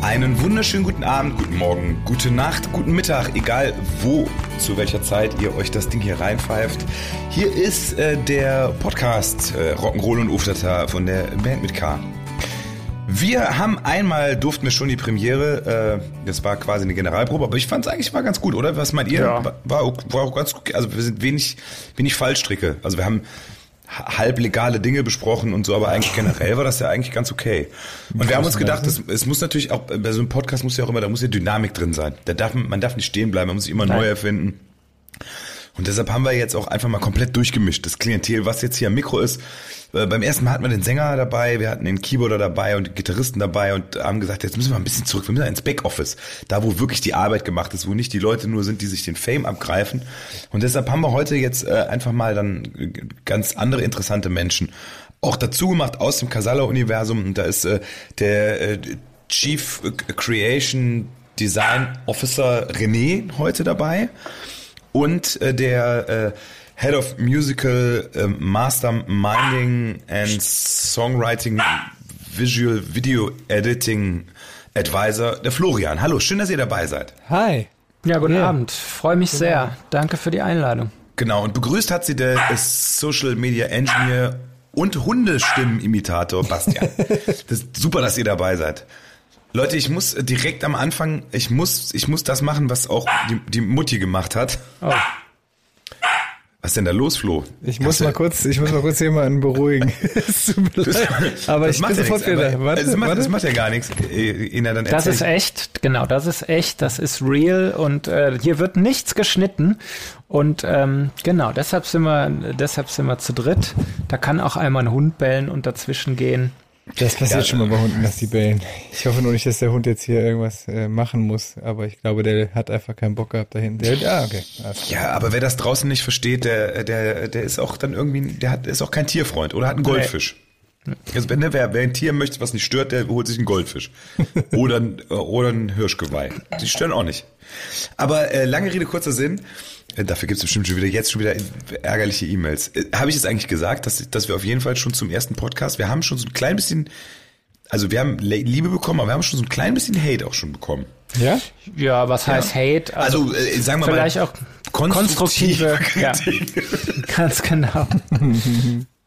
Einen wunderschönen guten Abend, guten Morgen, gute Nacht, guten Mittag, egal wo, zu welcher Zeit ihr euch das Ding hier reinpfeift. Hier ist äh, der Podcast äh, Rock'n'Roll und Uftata von der Band mit K. Wir haben einmal, durften wir schon die Premiere, äh, das war quasi eine Generalprobe, aber ich fand es eigentlich war ganz gut, oder? Was meint ihr? Ja. War, war, auch, war auch ganz gut. Also wir sind wenig, wenig Fallstricke. Also wir haben halblegale Dinge besprochen und so, aber eigentlich generell war das ja eigentlich ganz okay. Und wir haben uns gedacht, es, es muss natürlich auch, bei so einem Podcast muss ja auch immer, da muss ja Dynamik drin sein. Da darf, man man darf nicht stehen bleiben, man muss sich immer neu erfinden. Und deshalb haben wir jetzt auch einfach mal komplett durchgemischt. Das Klientel, was jetzt hier am Mikro ist. Äh, beim ersten Mal hatten wir den Sänger dabei, wir hatten den Keyboarder dabei und den Gitarristen dabei und haben gesagt, jetzt müssen wir ein bisschen zurück, wir müssen ins Backoffice. Da, wo wirklich die Arbeit gemacht ist, wo nicht die Leute nur sind, die sich den Fame abgreifen. Und deshalb haben wir heute jetzt äh, einfach mal dann äh, ganz andere interessante Menschen auch dazu gemacht aus dem Casala-Universum. Da ist der Chief Creation Design Officer René heute dabei und äh, der äh, Head of Musical äh, Masterminding and Songwriting Visual Video Editing Advisor, der Florian. Hallo, schön, dass ihr dabei seid. Hi. Ja, guten Ja. Abend. Freue mich sehr. Danke für die Einladung. Genau, und begrüßt hat sie der Social Media Engineer und Hundestimmenimitator Bastian. das ist super, dass ihr dabei seid. Leute, ich muss direkt am Anfang, ich muss, ich muss das machen, was auch die, die Mutti gemacht hat. Oh, Was ist denn da los, Flo? Ich muss Hast du- mal kurz, ich muss mal kurz jemanden beruhigen. Es tut mir leid. Aber Das ich macht bin ja sofort nichts, wieder. Warte, es, macht, warte. es macht ja gar nichts. Äh, Ina, dann das ist echt, genau, das ist echt, das ist real und äh, hier wird nichts geschnitten. Und ähm, genau, deshalb sind wir, deshalb sind wir zu dritt. Da kann auch einmal ein Hund bellen und dazwischen gehen. Das passiert Ja, schon mal bei Hunden, dass die bellen. Ich hoffe nur nicht, dass der Hund jetzt hier irgendwas äh, machen muss. Aber ich glaube, der hat einfach keinen Bock gehabt dahin. Der, ah, okay. Ja, aber wer das draußen nicht versteht, der, der, der ist auch dann irgendwie, der hat, ist auch kein Tierfreund oder hat einen Goldfisch. Also wenn der, wer, wer ein Tier möchte, was nicht stört, der holt sich einen Goldfisch. oder, ein- oder ein Hirschgeweih. Die stören auch nicht. Aber äh, lange Rede, kurzer Sinn. Äh, Dafür gibt es bestimmt schon wieder jetzt schon wieder ärgerliche E-Mails. Äh, Habe ich jetzt eigentlich gesagt, dass, dass wir auf jeden Fall schon zum ersten Podcast, wir haben schon so ein klein bisschen, also wir haben Liebe bekommen, aber wir haben schon so ein klein bisschen Hate auch schon bekommen. Ja? Ja, was heißt Hate? Also, äh, sagen wir vielleicht mal, auch konstruktive konstruktive, ja, ganz genau.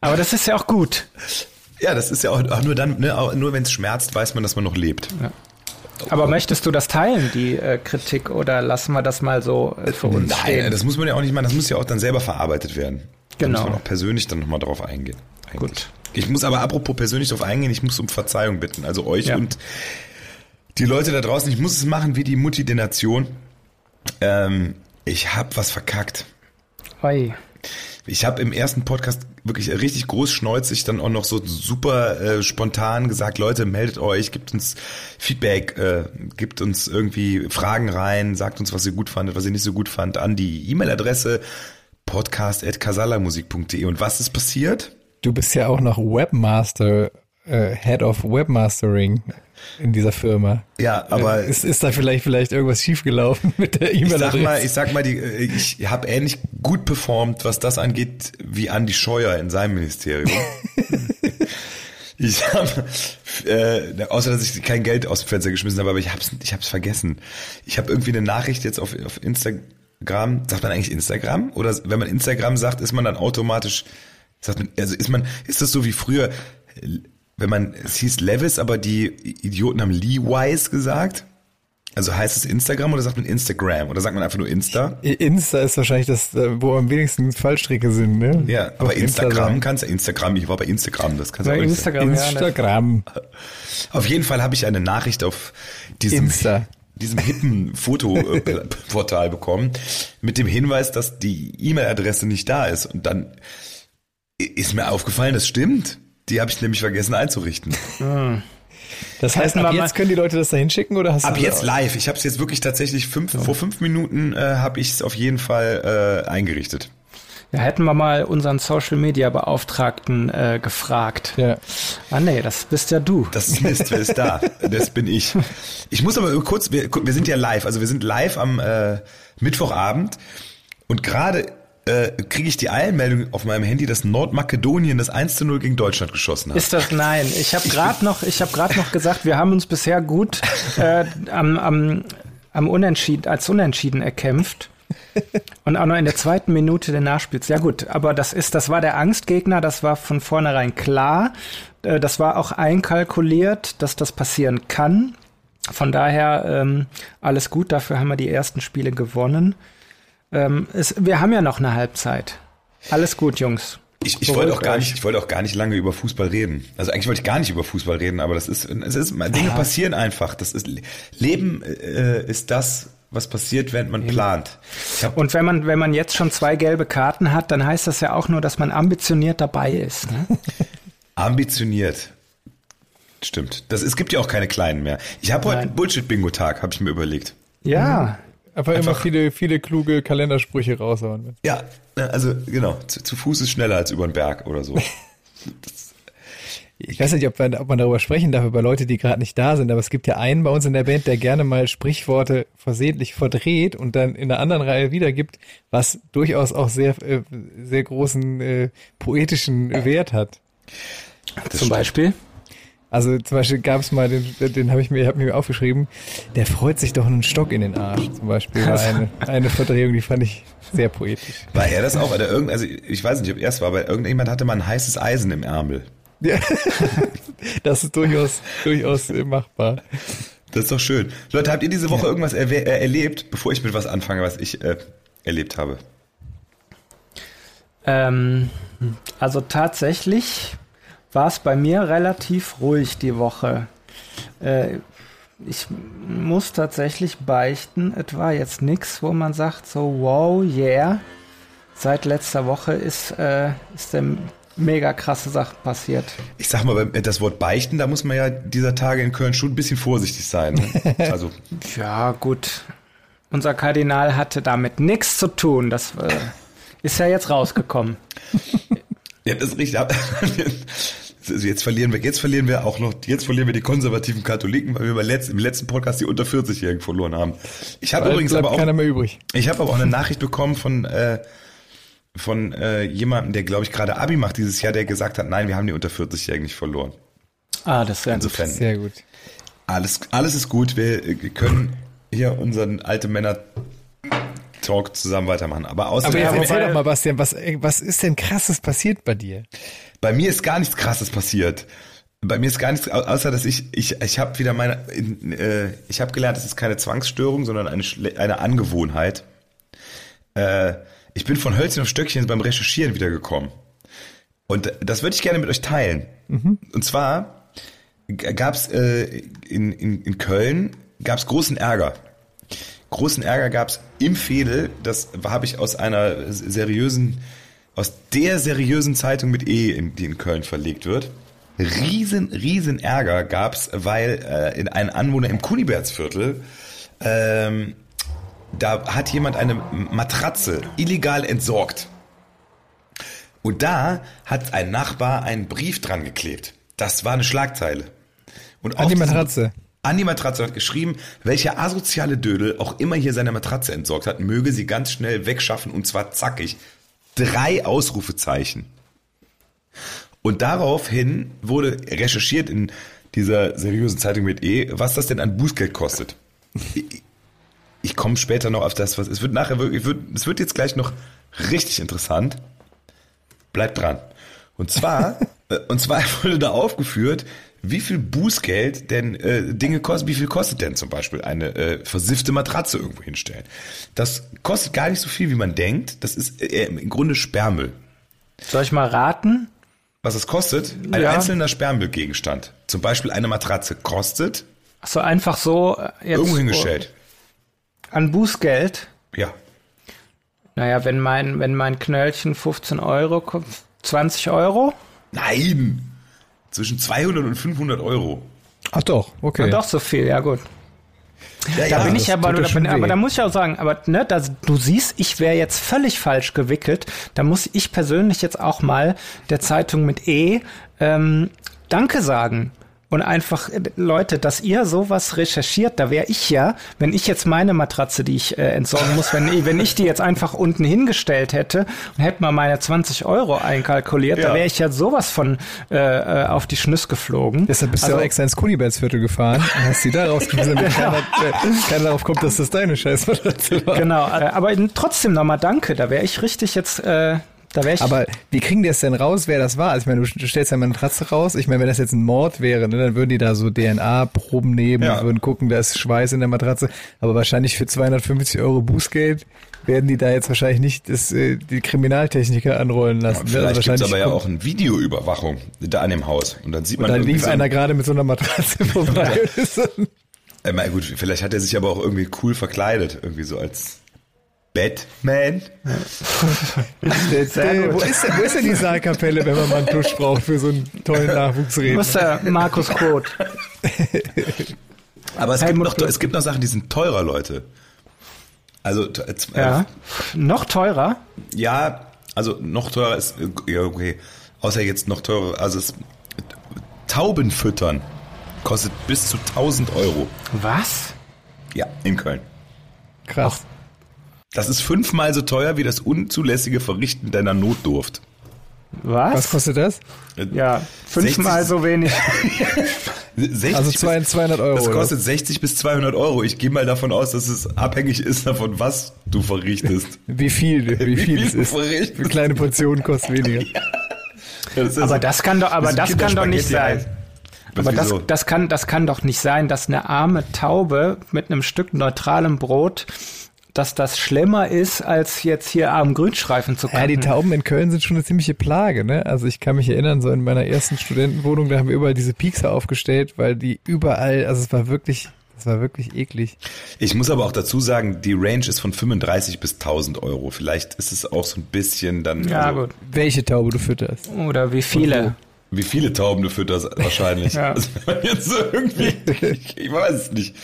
Aber das ist ja auch gut. Ja, das ist ja auch, auch nur dann, ne, auch nur wenn es schmerzt, weiß man, dass man noch lebt. Aber möchtest du das teilen, die äh, Kritik, oder lassen wir das mal so äh, für uns Nein, stehen? das muss man ja auch nicht machen, das muss ja auch dann selber verarbeitet werden. Da Genau. muss man auch persönlich dann nochmal drauf eingehen. eigentlich. Gut. Ich muss aber apropos persönlich drauf eingehen, ich muss um Verzeihung bitten. Also euch Ja. und die Leute da draußen, ich muss es machen wie die Mutti der Nation. Ähm, ich hab was verkackt. Oi. Ich habe im ersten Podcast wirklich richtig großschneuzig dann auch noch so super äh, spontan gesagt, Leute, meldet euch, gibt uns Feedback, äh, gibt uns irgendwie Fragen rein, sagt uns, was ihr gut fandet, was ihr nicht so gut fand, an die E-Mail-Adresse podcast.casalamusik.de. Und was ist passiert? Du bist ja auch noch Webmaster, äh, Head of Webmastering in dieser Firma. Ja, aber Äh, ist, ist da vielleicht vielleicht irgendwas schiefgelaufen mit der ich sag mal, E-Mail-Adresse? ich sag mal, die, äh, ich habe ähnlich gut performt, was das angeht, wie Andi Scheuer in seinem Ministerium. ich habe, äh, außer dass ich kein Geld aus dem Fenster geschmissen habe, aber ich hab's, ich hab's vergessen. Ich habe irgendwie eine Nachricht jetzt auf, auf Instagram. Sagt man eigentlich Instagram? Oder wenn man Instagram sagt, ist man dann automatisch, sagt man, also ist man, ist das so wie früher, wenn man, es hieß Levis, aber die Idioten haben Leewise gesagt? Also heißt es Instagram oder sagt man Instagram? Oder sagt man einfach nur Insta? Insta ist wahrscheinlich das, äh, wo am wenigsten Fallstricke sind, ne? Ja, aber Auf Insta Instagram sagen. kannst du Instagram, ich war bei Instagram, das kannst du auch nicht sagen. Instagram. Auf jeden Fall habe ich eine Nachricht auf diesem, Insta. diesem hippen Fotoportal bekommen mit dem Hinweis, dass die E-Mail-Adresse nicht da ist. Und dann Ist mir aufgefallen, das stimmt. Die habe ich nämlich vergessen einzurichten. Das heißt, ab jetzt können die Leute das da hinschicken oder hast Ab du jetzt live. Ich habe es jetzt wirklich tatsächlich fünf, vor fünf Minuten äh, habe ich es auf jeden Fall äh, eingerichtet. Ja, hätten wir mal unseren Social Media Beauftragten äh, gefragt. Ja. Ah nee, das bist ja du. Das ist Mist, wer ist da? Das bin ich. Ich muss aber kurz, wir, wir sind ja live, also wir sind live am äh, Mittwochabend und gerade äh, kriege ich die Eilmeldung auf meinem Handy, dass Nordmakedonien das 1 zu 0 gegen Deutschland geschossen hat. Ist das nein? Ich habe gerade noch, ich habe gerade noch gesagt, wir haben uns bisher gut äh, am, am, am Unentschieden, als Unentschieden erkämpft. Und auch noch in der zweiten Minute der Nachspiels. Ja gut, aber das ist, das war der Angstgegner, das war von vornherein klar. Äh, Das war auch einkalkuliert, dass das passieren kann. Von daher ähm, alles gut, dafür haben wir die ersten Spiele gewonnen. Ähm, es, wir haben ja noch eine Halbzeit. Alles gut, Jungs. Ich, ich wollte auch gar nicht, ich wollte auch gar nicht lange über Fußball reden. Also eigentlich wollte ich gar nicht über Fußball reden, aber das ist, es ist, Dinge passieren einfach. Das ist, Leben äh, ist das, was passiert, während man plant. Ich hab, Und wenn man, wenn man jetzt schon zwei gelbe Karten hat, dann heißt das ja auch nur, dass man ambitioniert dabei ist. Ne? ambitioniert. Stimmt. Das, es gibt ja auch keine kleinen mehr. Ich habe heute einen Bullshit-Bingo-Tag, habe ich mir überlegt. Ja, Einfach, immer viele, viele kluge Kalendersprüche raushauen. Ja, also genau, zu, zu Fuß ist schneller als über den Berg oder so. Ich weiß nicht, ob man, ob man darüber sprechen darf, über Leute, die gerade nicht da sind, aber es gibt ja einen bei uns in der Band, der gerne mal Sprichworte versehentlich verdreht und dann in einer anderen Reihe wiedergibt, was durchaus auch sehr, äh, sehr großen äh, poetischen Wert hat. Das zum stimmt. Beispiel. Also zum Beispiel gab es mal, den, den habe ich mir, hab mir aufgeschrieben, der freut sich doch einen Stock in den Arsch. Zum Beispiel war eine, eine Verdrehung, die fand ich sehr poetisch. War er das auch? Oder irgend, also ich weiß nicht, ob er es war, aber irgendjemand hatte mal ein heißes Eisen im Ärmel. Ja, das ist durchaus, durchaus machbar. Das ist doch schön. Leute, habt ihr diese Woche irgendwas erwe- äh, erlebt, bevor ich mit was anfange, was ich äh, erlebt habe? Ähm, also tatsächlich war es bei mir relativ ruhig die Woche. Äh, ich muss tatsächlich beichten, es war jetzt nichts, wo man sagt so, wow, yeah. Seit letzter Woche ist, äh, ist der mega krasse Sache passiert. Ich sag mal, das Wort beichten, da muss man ja dieser Tage in Köln schon ein bisschen vorsichtig sein. Ne? Also, Ja, gut. Unser Kardinal hatte damit nichts zu tun. Das äh, ist ja jetzt rausgekommen. ja, das ist richtig. Also Jetzt verlieren wir, jetzt verlieren wir auch noch, jetzt verlieren wir die konservativen Katholiken, weil wir letzten, im letzten Podcast die unter 40-Jährigen verloren haben. Ich habe übrigens aber auch, keiner mehr übrig. ich habe aber auch eine Nachricht bekommen von äh, von äh, jemandem, der glaube ich gerade Abi macht dieses Jahr, der gesagt hat, nein, wir haben die unter 40-Jährigen nicht verloren. Ah, das wäre Insofern Sehr gut. alles alles ist gut. Wir äh, können hier unseren alte Männer Talk zusammen weitermachen. Aber außer Aber jetzt erzähl doch mal, Bastian, was, äh, was ist denn krasses passiert bei dir? Bei mir ist gar nichts Krasses passiert. Bei mir ist gar nichts, au- außer dass ich, ich, ich habe wieder meine, in, äh, ich habe gelernt, es ist keine Zwangsstörung, sondern eine, eine Angewohnheit. Äh, ich bin von Hölzchen auf Stöckchen beim Recherchieren wiedergekommen. Und das würde ich gerne mit euch teilen. Und zwar gab es äh, in, in, in Köln gab's großen Ärger. Großen Ärger gab es im Fädel, das habe ich aus einer seriösen, aus der seriösen Zeitung mit E, in, die in Köln verlegt wird. Riesen, riesen Ärger gab es, weil äh, in ein Anwohner im Kunibertsviertel ähm, da hat jemand eine Matratze illegal entsorgt. Und da hat ein Nachbar einen Brief dran geklebt. Das war eine Schlagzeile. Und An die Matratze. An die Matratze hat geschrieben, welcher asoziale Dödel auch immer hier seine Matratze entsorgt hat, möge sie ganz schnell wegschaffen und zwar zackig. Drei Ausrufezeichen. Und daraufhin wurde recherchiert in dieser seriösen Zeitung mit E, was das denn an Bußgeld kostet. Ich, ich komme später noch auf das, was es wird nachher wirklich, wird, es wird jetzt gleich noch richtig interessant. Bleibt dran. Und zwar, äh, und zwar wurde da aufgeführt, wie viel Bußgeld denn äh, Dinge kosten, wie viel kostet denn zum Beispiel eine äh, versiffte Matratze irgendwo hinstellen. Das kostet gar nicht so viel, wie man denkt. Das ist äh, im Grunde Sperrmüll. Soll ich mal raten? Was es kostet? Ein Ja. einzelner Sperrmüllgegenstand. Zum Beispiel eine Matratze kostet So einfach so äh, jetzt irgendwo hingestellt. an Bußgeld. Ja. Naja, wenn mein, wenn mein Knöllchen 15 Euro ko- 20 Euro? Nein! Zwischen 200 und 500 Euro. Ach doch, okay. Ja, doch so viel, ja gut. Ja, Da bin das ich aber, ja da bin, aber da muss ich auch sagen, aber ne, da, du siehst, ich wäre jetzt völlig falsch gewickelt. Da muss ich persönlich jetzt auch mal der Zeitung mit E ähm, Danke sagen. Und einfach, äh, Leute, dass ihr sowas recherchiert, da wäre ich ja, wenn ich jetzt meine Matratze, die ich äh, entsorgen muss, wenn, ich- wenn ich die jetzt einfach unten hingestellt hätte und hätte mal meine 20 Euro einkalkuliert, Ja. da wäre ich ja sowas von äh, äh, auf die Schnüss geflogen. Deshalb bist du Also- auch extra ins Kunibelsviertel gefahren und hast die da rausgeschmissen, damit keiner, äh, keiner darauf kommt, dass das deine Scheißmatratze war. Genau, äh, aber trotzdem nochmal danke, da wäre ich richtig jetzt, äh, da wäre ich. Aber wie kriegen die es denn raus, wer das war? Also ich meine, du, du stellst ja mal eine Matratze raus. Ich meine, wenn das jetzt ein Mord wäre, ne, dann würden die da so DNA-Proben nehmen, Ja. würden gucken, da ist Schweiß in der Matratze. Aber wahrscheinlich für 250 Euro Bußgeld werden die da jetzt wahrscheinlich nicht das, äh, die Kriminaltechniker anrollen lassen. ne? Vielleicht Also gibt's wahrscheinlich aber ja auch eine Videoüberwachung da an dem Haus. Und dann sieht Und man dann lief so, einer gerade mit so einer Matratze vorbei. und dann- Äh, na gut, vielleicht hat er sich aber auch irgendwie cool verkleidet. Irgendwie so als Batman. Äh, wo, ist denn, wo ist denn die Saalkapelle, wenn man mal einen Tusch braucht für so einen tollen Wo Nachwuchsredner? ist der Markus Koth? Aber es gibt, Helmut noch, es gibt noch Sachen, die sind teurer, Leute. Also, äh, Ja. Noch teurer? ja, also noch teurer ist, ja, okay. Außer jetzt noch teurer, also es, Tauben füttern kostet bis zu 1000 Euro. Was? Ja, in Köln. Krass. Das ist fünfmal so teuer wie das unzulässige Verrichten deiner Notdurft. Was? Was kostet das? Äh, ja, fünfmal 60 so wenig. 60 Also bis- 200 200 Euro. Das oder? kostet 60 bis 200 Euro. Ich gehe mal davon aus, dass es abhängig ist davon, was du verrichtest. Wie viel, wie Wie viel viel es du ist. verrichtest. Für kleine Portionen kostet weniger. Das ist Aber das kann doch, aber das das kann doch nicht sein. Aber das, das, kann, das kann doch nicht sein, dass eine arme Taube mit einem Stück neutralem Brot, dass das schlimmer ist, als jetzt hier armen Grünstreifen zu Ja, die. Tauben in Köln sind schon eine ziemliche Plage, ne? Also ich kann mich erinnern, so in meiner ersten Studentenwohnung, da haben wir überall diese Piekser aufgestellt, weil die überall, also es war wirklich, es war wirklich eklig. Ich muss aber auch dazu sagen, die Range ist von 35 bis 1000 Euro. Vielleicht ist es auch so ein bisschen dann. ja, also, gut. Welche Taube du fütterst. Oder wie viele. Wie viele Tauben du fütterst, wahrscheinlich. Ja. Also, jetzt so irgendwie, ich weiß es nicht.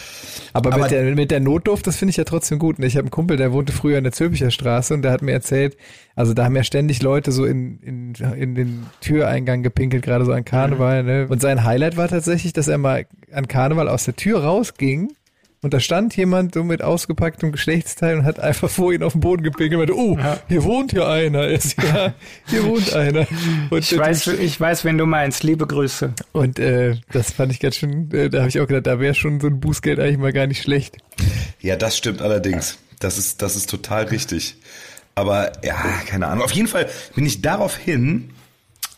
Aber, Aber- mit, der, mit der Notdurft, das finde ich ja trotzdem gut. ne? Ich habe einen Kumpel, der wohnte früher in der Zülpicher Straße und der hat mir erzählt, also da haben ja ständig Leute so in, in, in den Türeingang gepinkelt, gerade so an Karneval. Ne? Und sein Highlight war tatsächlich, dass er mal an Karneval aus der Tür rausging und da stand jemand so mit ausgepacktem Geschlechtsteil und hat einfach vor ihn auf den Boden gepinkelt und meinte, oh, hier wohnt ja einer. Er ist, ja, hier wohnt einer. Und, Ich weiß, ich weiß, wen du meinst. Liebe Grüße. und äh, das fand ich ganz schön, äh, da habe ich auch gedacht, da wäre schon so ein Bußgeld eigentlich mal gar nicht schlecht. Ja, das stimmt allerdings. Das ist, das ist total richtig. Aber ja, keine Ahnung. Auf jeden Fall bin ich daraufhin,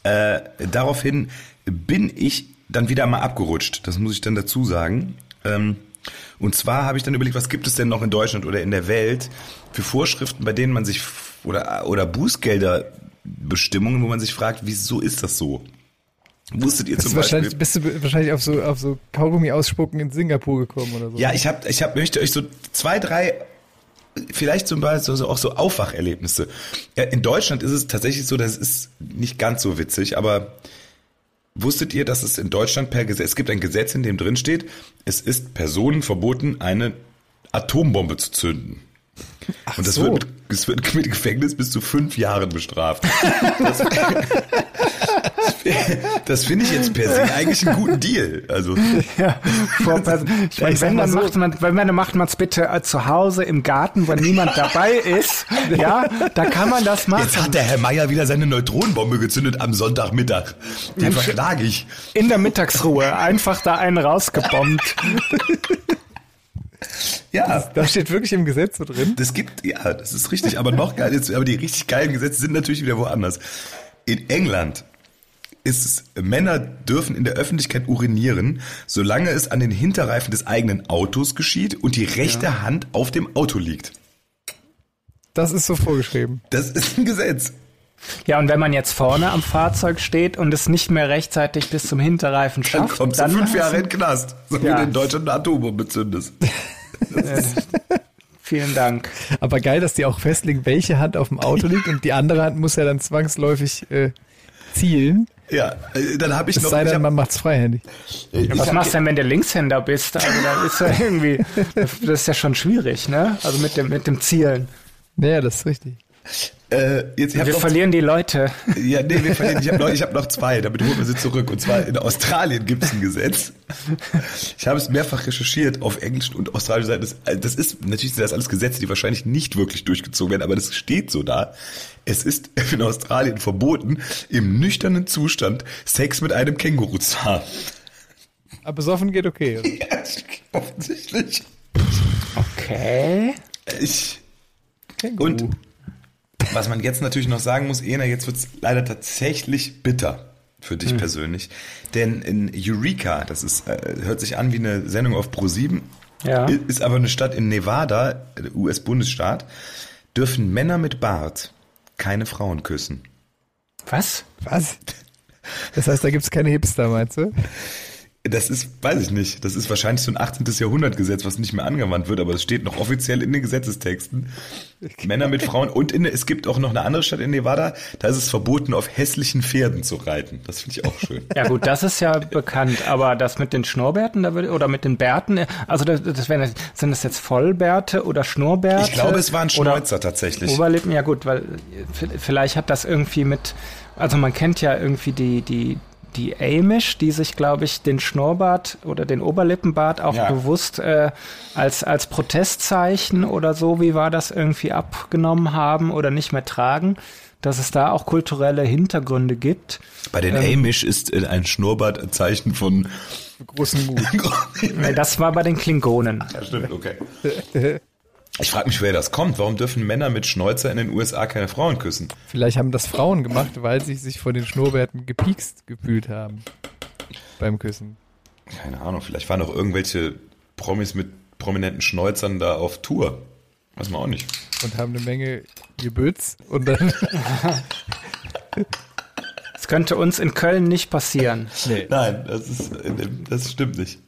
äh, daraufhin bin ich dann wieder mal abgerutscht. Das muss ich dann dazu sagen. Ähm, und zwar habe ich dann überlegt, was gibt es denn noch in Deutschland oder in der Welt für Vorschriften, bei denen man sich oder oder Bußgelderbestimmungen, wo man sich fragt, wieso ist das so? Wusstet ihr Bist zum Beispiel? bist du wahrscheinlich auf so, auf so Kaugummi ausspucken in Singapur gekommen oder so? Ja, ich habe, ich hab, möchte euch so zwei, drei, vielleicht zum Beispiel so, auch so Aufwacherlebnisse. Ja, in Deutschland ist es tatsächlich so, das ist nicht ganz so witzig, aber wusstet ihr, dass es in Deutschland per Gesetz, es gibt ein Gesetz, in dem drin steht, es ist Personen verboten, eine Atombombe zu zünden. Und das so. wird, mit, es wird mit Gefängnis bis zu fünf Jahren bestraft. Das, das finde ich jetzt per se eigentlich einen guten Deal. Also Ja, vor ich meine, wenn, dann so- macht man, wenn man, dann macht man es bitte äh, zu Hause im Garten, wo niemand dabei ist. Ja, da kann man das machen. Jetzt hat der Herr Meier wieder seine Neutronenbombe gezündet am Sonntagmittag. Den verschlage ich. In der Mittagsruhe einfach da einen rausgebombt. Ja, Das steht wirklich im Gesetz so drin. das gibt, ja, das ist richtig. Aber noch geil, jetzt, aber die richtig geilen Gesetze sind natürlich wieder woanders. In England ist es, Männer dürfen in der Öffentlichkeit urinieren, solange es an den Hinterreifen des eigenen Autos geschieht und die rechte Hand auf dem Auto liegt. Das ist so vorgeschrieben. Das ist ein Gesetz. Ja, und wenn man jetzt vorne am Fahrzeug steht und es nicht mehr rechtzeitig bis zum Hinterreifen Dann schafft, kommst du dann fünf Jahre in den Knast, so wie Ja. du in Deutschland eine Atombombe zündest. Vielen Dank. Aber geil, dass die auch festlegen, welche Hand auf dem Auto liegt und die andere Hand muss ja dann zwangsläufig äh, zielen. Ja, äh, dann habe ich Es noch. sei ich denn, hab, man macht's freihändig. äh, ich Was hab- machst du denn, wenn du Linkshänder bist? Also da ist ja irgendwie, das ist ja schon schwierig, ne? Also mit dem, mit dem Zielen. Naja, das ist richtig. Äh, jetzt, Wir noch, verlieren die Leute. Ja, nee, wir verlieren. Ich habe noch, ich hab noch zwei, damit holen wir sie zurück. Und zwar in Australien gibt es ein Gesetz. Ich habe es mehrfach recherchiert auf englischen und australischen Seiten. Das, äh, das ist, natürlich sind das alles Gesetze, die wahrscheinlich nicht wirklich durchgezogen werden, aber das steht so da. Es ist in Australien verboten, im nüchternen Zustand Sex mit einem Känguru zu haben. Aber besoffen geht okay. oder? Ja, offensichtlich. Okay. Ich, Känguru. Und was man jetzt natürlich noch sagen muss, Ena, jetzt wird's leider tatsächlich bitter für dich persönlich. Denn in Eureka, das ist, äh, hört sich an wie eine Sendung auf Pro7, Ja. ist aber eine Stadt in Nevada, US-Bundesstaat, dürfen Männer mit Bart keine Frauen küssen. Was? Was? Das heißt, da gibt's keine Hipster, meinst du? Das ist, weiß ich nicht, das ist wahrscheinlich so ein 18. Jahrhundert-Gesetz, was nicht mehr angewandt wird, aber es steht noch offiziell in den Gesetzestexten. Männer mit Frauen und in, es gibt auch noch eine andere Stadt in Nevada, da ist es verboten, auf hässlichen Pferden zu reiten. Das finde ich auch schön. Ja gut, das ist ja bekannt, aber das mit den Schnurrbärten da würde, oder mit den Bärten, also das, das wären, sind das jetzt Vollbärte oder Schnurrbärte? Ich glaube, es waren Schnäuzer tatsächlich. Oberlippen, ja gut, weil vielleicht hat das irgendwie mit, also man kennt ja irgendwie die, die, die Amish, die sich, glaube ich, den Schnurrbart oder den Oberlippenbart auch Ja. bewusst äh, als, als Protestzeichen oder so, wie war das, irgendwie abgenommen haben oder nicht mehr tragen, dass es da auch kulturelle Hintergründe gibt. Bei den Amish ist äh, ein Schnurrbart ein Zeichen von. Großen Mut. Das war bei den Klingonen. Ja, stimmt, okay. Ich frage mich, wer das kommt. Warum dürfen Männer mit Schnäuzer in den USA keine Frauen küssen? Vielleicht haben das Frauen gemacht, weil sie sich vor den Schnurrbärten gepiekst gefühlt haben. Beim Küssen. Keine Ahnung, vielleicht waren auch irgendwelche Promis mit prominenten Schnäuzern da auf Tour. Weiß man auch nicht. Und haben eine Menge Gebütz. Und dann. Das könnte uns in Köln nicht passieren. nee. Nein, das ist, das stimmt nicht.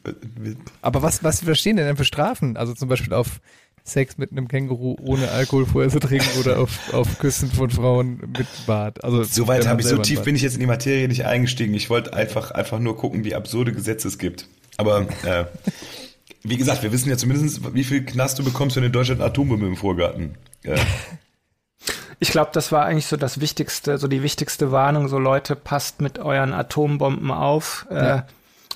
Aber was, was verstehen denn für Strafen? Also zum Beispiel auf Sex mit einem Känguru ohne Alkohol vorher zu trinken oder auf, auf Küssen von Frauen mit Bart. Also Soweit habe ich, so tief bin ich jetzt in die Materie nicht eingestiegen. Ich wollte einfach, einfach nur gucken, wie absurde Gesetze es gibt. Aber äh, wie gesagt, wir wissen ja zumindest, wie viel Knast du bekommst, wenn in Deutschland eine Atombombe im Vorgarten. Äh, Ich glaube, das war eigentlich so das Wichtigste, so die wichtigste Warnung. So Leute, passt mit euren Atombomben auf, äh, Ja.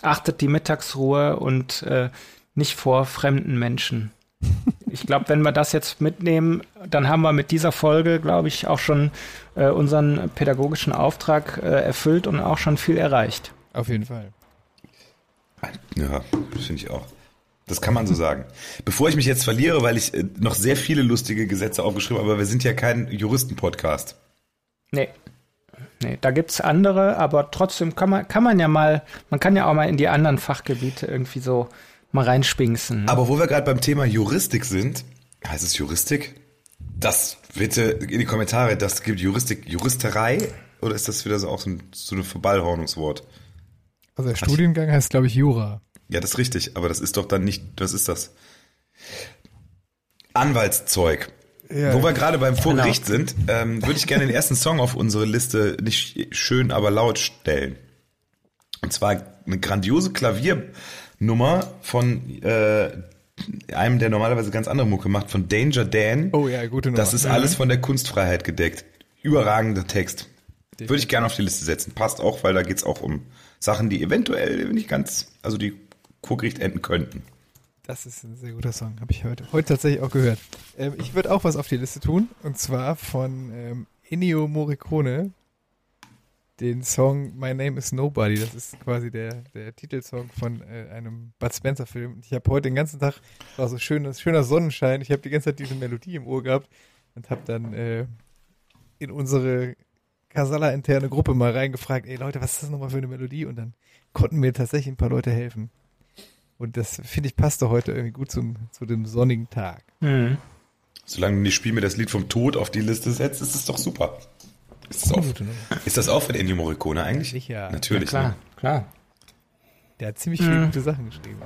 achtet die Mittagsruhe und äh, nicht vor fremden Menschen. Ich glaube, wenn wir das jetzt mitnehmen, dann haben wir mit dieser Folge, glaube ich, auch schon äh, unseren pädagogischen Auftrag äh, erfüllt und auch schon viel erreicht. Auf jeden Fall. Ja, das finde ich auch. Das kann man so sagen. Bevor ich mich jetzt verliere, weil ich äh, noch sehr viele lustige Gesetze aufgeschrieben habe, aber wir sind ja kein Juristen-Podcast. Nee. Nee, da gibt's andere, aber trotzdem kann man, kann man ja mal, man kann ja auch mal in die anderen Fachgebiete irgendwie so mal reinspinksen. Aber wo wir gerade beim Thema Juristik sind, heißt es Juristik? Das bitte in die Kommentare, das gibt Juristik, Juristerei oder ist das wieder so auch so ein, so ein Verballhornungswort? Also der Studiengang heißt, glaube ich, Jura. Ja, das ist richtig, aber das ist doch dann nicht, was ist das? Anwaltszeug. Ja. Wo wir gerade beim Vorgericht sind, ähm, würde ich gerne den ersten Song auf unsere Liste nicht schön, aber laut stellen. Und zwar eine grandiose Klaviernummer von äh, einem, der normalerweise ganz andere Mucke macht, von Danger Dan. Oh ja, gute Nummer. Das ist alles von der Kunstfreiheit gedeckt. Überragender Text. Würde ich gerne auf die Liste setzen. Passt auch, weil da geht's auch um Sachen, die eventuell nicht ganz, also die vor Gericht enden könnten. Das ist ein sehr guter Song, habe ich heute, heute tatsächlich auch gehört. Ähm, ich würde auch was auf die Liste tun, und zwar von ähm, Ennio Morricone, den Song My Name is Nobody. Das ist quasi der, der Titelsong von äh, einem Bud Spencer-Film. Und Ich habe heute den ganzen Tag, war so schönes, schöner Sonnenschein, ich habe die ganze Zeit diese Melodie im Ohr gehabt und habe dann äh, in unsere Casala-interne Gruppe mal reingefragt, ey Leute, was ist das nochmal für eine Melodie? Und dann konnten mir tatsächlich ein paar Leute helfen. Und das, finde ich, passte heute irgendwie gut zum, zu dem sonnigen Tag. Mhm. Solange du nicht Spiel mir das Lied vom Tod auf die Liste setzt, ist es doch super. Ist das auch, ist das auch von Ennio Morricone eigentlich? Sicher. Natürlich. Klar, Ne? klar. Der hat ziemlich viele gute Sachen geschrieben.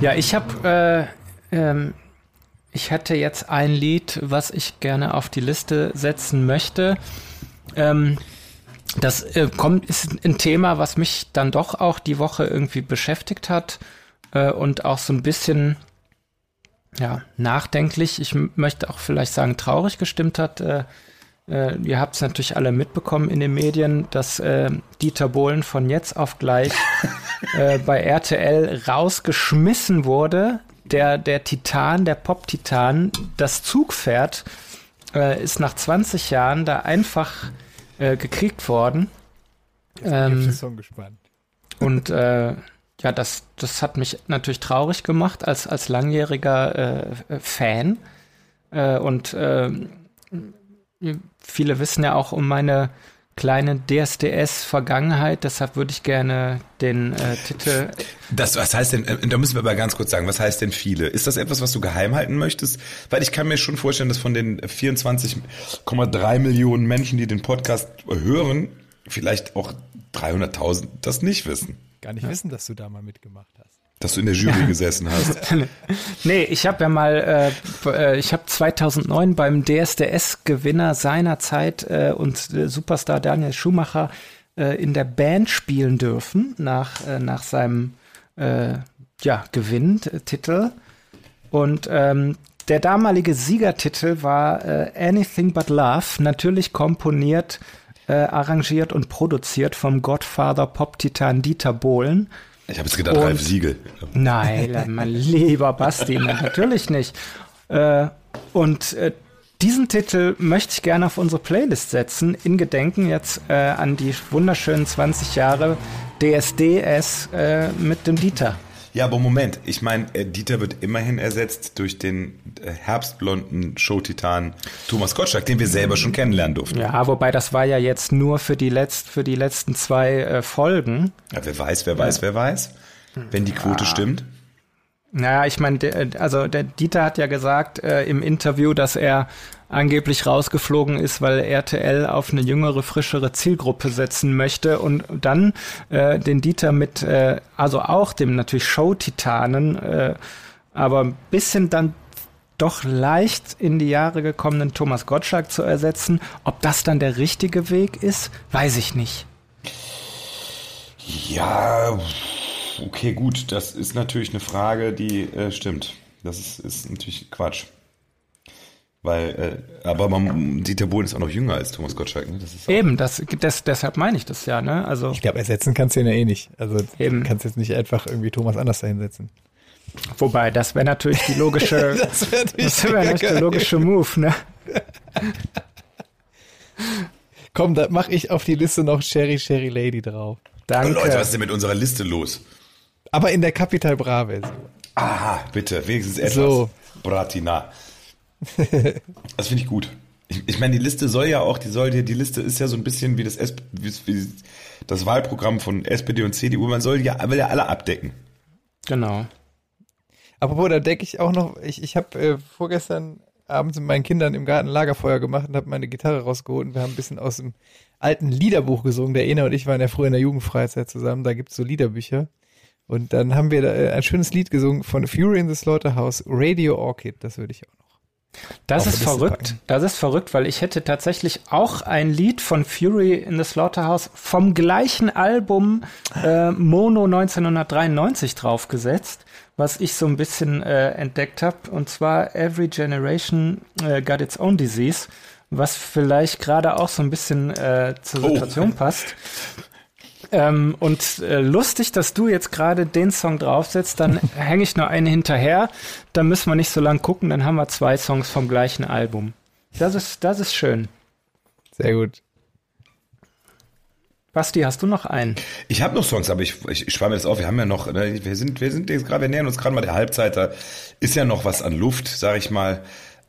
Ja, ich habe, äh, ähm, ich hätte jetzt ein Lied, was ich gerne auf die Liste setzen möchte. Ähm, das äh, kommt, ist ein Thema, was mich dann doch auch die Woche irgendwie beschäftigt hat äh, und auch so ein bisschen ja, nachdenklich, ich möchte auch vielleicht sagen, traurig gestimmt hat. Äh, äh, ihr habt es natürlich alle mitbekommen in den Medien, dass äh, Dieter Bohlen von jetzt auf gleich äh, bei RTL rausgeschmissen wurde. Der, der Titan, der Pop-Titan, das Zugpferd, äh, ist nach 20 Jahren da einfach äh, gekriegt worden. Jetzt bin ich den Song gespannt. Und äh, ja, das, das hat mich natürlich traurig gemacht als, als langjähriger äh, Fan. Und äh, viele wissen ja auch um meine kleine DSDS-Vergangenheit, deshalb würde ich gerne den äh, Titel. Das, was heißt denn, äh, da müssen wir aber ganz kurz sagen, was heißt denn viele? Ist das etwas, was du geheim halten möchtest? Weil ich kann mir schon vorstellen, dass von den 24,3 Millionen Menschen, die den Podcast hören, vielleicht auch 300.000 das nicht wissen. Gar nicht ja. wissen, dass du da mal mitgemacht hast. Dass du in der Jury gesessen hast. nee, ich habe ja mal, äh, äh ich habe 2009 beim DSDS-Gewinner seiner Zeit äh, und äh, Superstar Daniel Schumacher äh, in der Band spielen dürfen, nach, äh, nach seinem ja, Gewinn-Titel. Und ähm, der damalige Siegertitel war Anything But Love, natürlich komponiert arrangiert und produziert vom Godfather Pop-Titan Dieter Bohlen. Ich habe jetzt gedacht, und, Ralf Siegel. Nein, mein lieber Basti, natürlich nicht. Äh, und äh, diesen Titel möchte ich gerne auf unsere Playlist setzen, in Gedenken jetzt äh, an die wunderschönen 20 Jahre DSDS äh, mit dem Dieter. Ja, aber Moment, ich meine, äh, Dieter wird immerhin ersetzt durch den äh, herbstblonden Showtitan Thomas Gottschalk, den wir selber schon kennenlernen durften. Ja, wobei das war ja jetzt nur für die, letzt, für die letzten zwei äh, Folgen. Ja, wer weiß, wer weiß, ja. wer weiß, wenn die Quote ja. stimmt. Naja, ich meine, also der Dieter hat ja gesagt äh, im Interview, dass er angeblich rausgeflogen ist, weil RTL auf eine jüngere, frischere Zielgruppe setzen möchte und dann äh, den Dieter mit, äh, also auch dem natürlich Show-Titanen, äh, aber ein bisschen dann doch leicht in die Jahre gekommenen Thomas Gottschalk zu ersetzen. Ob das dann der richtige Weg ist, weiß ich nicht. Ja, okay, gut. Das ist natürlich eine Frage, die äh, stimmt. Das ist, ist natürlich Quatsch. Weil, äh, aber man, Dieter Bohlen ist auch noch jünger als Thomas Gottschalk. Ne? Das Eben, das, das, deshalb meine ich das ja. Ne? Also ich glaube, ersetzen kannst du ihn ja eh nicht. Also Eben. du kannst jetzt nicht einfach irgendwie Thomas anders dahinsetzen. Wobei, das wäre natürlich die logische, das wäre wär natürlich der logische Move. Ne? Komm, da mache ich auf die Liste noch Sherry Sherry Lady drauf. Danke. Oh Leute, was ist denn mit unserer Liste los? Aber in der Capital Bra Version. Aha, bitte, wenigstens etwas. So. Bratina. Das finde ich gut. Ich, ich meine, die Liste soll ja auch, die soll dir, die Liste ist ja so ein bisschen wie das, wie, wie das Wahlprogramm von SPD und CDU. Man soll ja, will ja alle abdecken. Genau. Apropos, da denke ich auch noch, ich, ich habe äh, vorgestern abends mit meinen Kindern im Garten Lagerfeuer gemacht und habe meine Gitarre rausgeholt und wir haben ein bisschen aus dem alten Liederbuch gesungen. Der Ena und ich waren ja früher in der Jugendfreizeit zusammen, da gibt's so Liederbücher. Und dann haben wir da äh, ein schönes Lied gesungen von Fury in the Slaughterhouse, Radio Orchid, das würde ich auch noch. Das ist verrückt. Das ist verrückt, weil ich hätte tatsächlich auch ein Lied von Fury in the Slaughterhouse vom gleichen Album äh, Mono 1993 draufgesetzt, was ich so ein bisschen äh, entdeckt habe. Und zwar Every Generation äh, Got Its Own Disease, was vielleicht gerade auch so ein bisschen äh, zur oh. Situation oh. passt. Ähm, und äh, lustig, dass du jetzt gerade den Song draufsetzt, dann hänge ich noch einen hinterher. Dann müssen wir nicht so lang gucken, dann haben wir zwei Songs vom gleichen Album. Das ist, das ist schön. Sehr gut. Basti, hast du noch einen? Ich habe noch Songs, aber ich, ich, ich schreibe mir das auf. Wir haben ja noch, ne, wir sind, wir sind jetzt gerade, wir nähern uns gerade mal der Halbzeit. Da ist ja noch was an Luft, sag ich mal.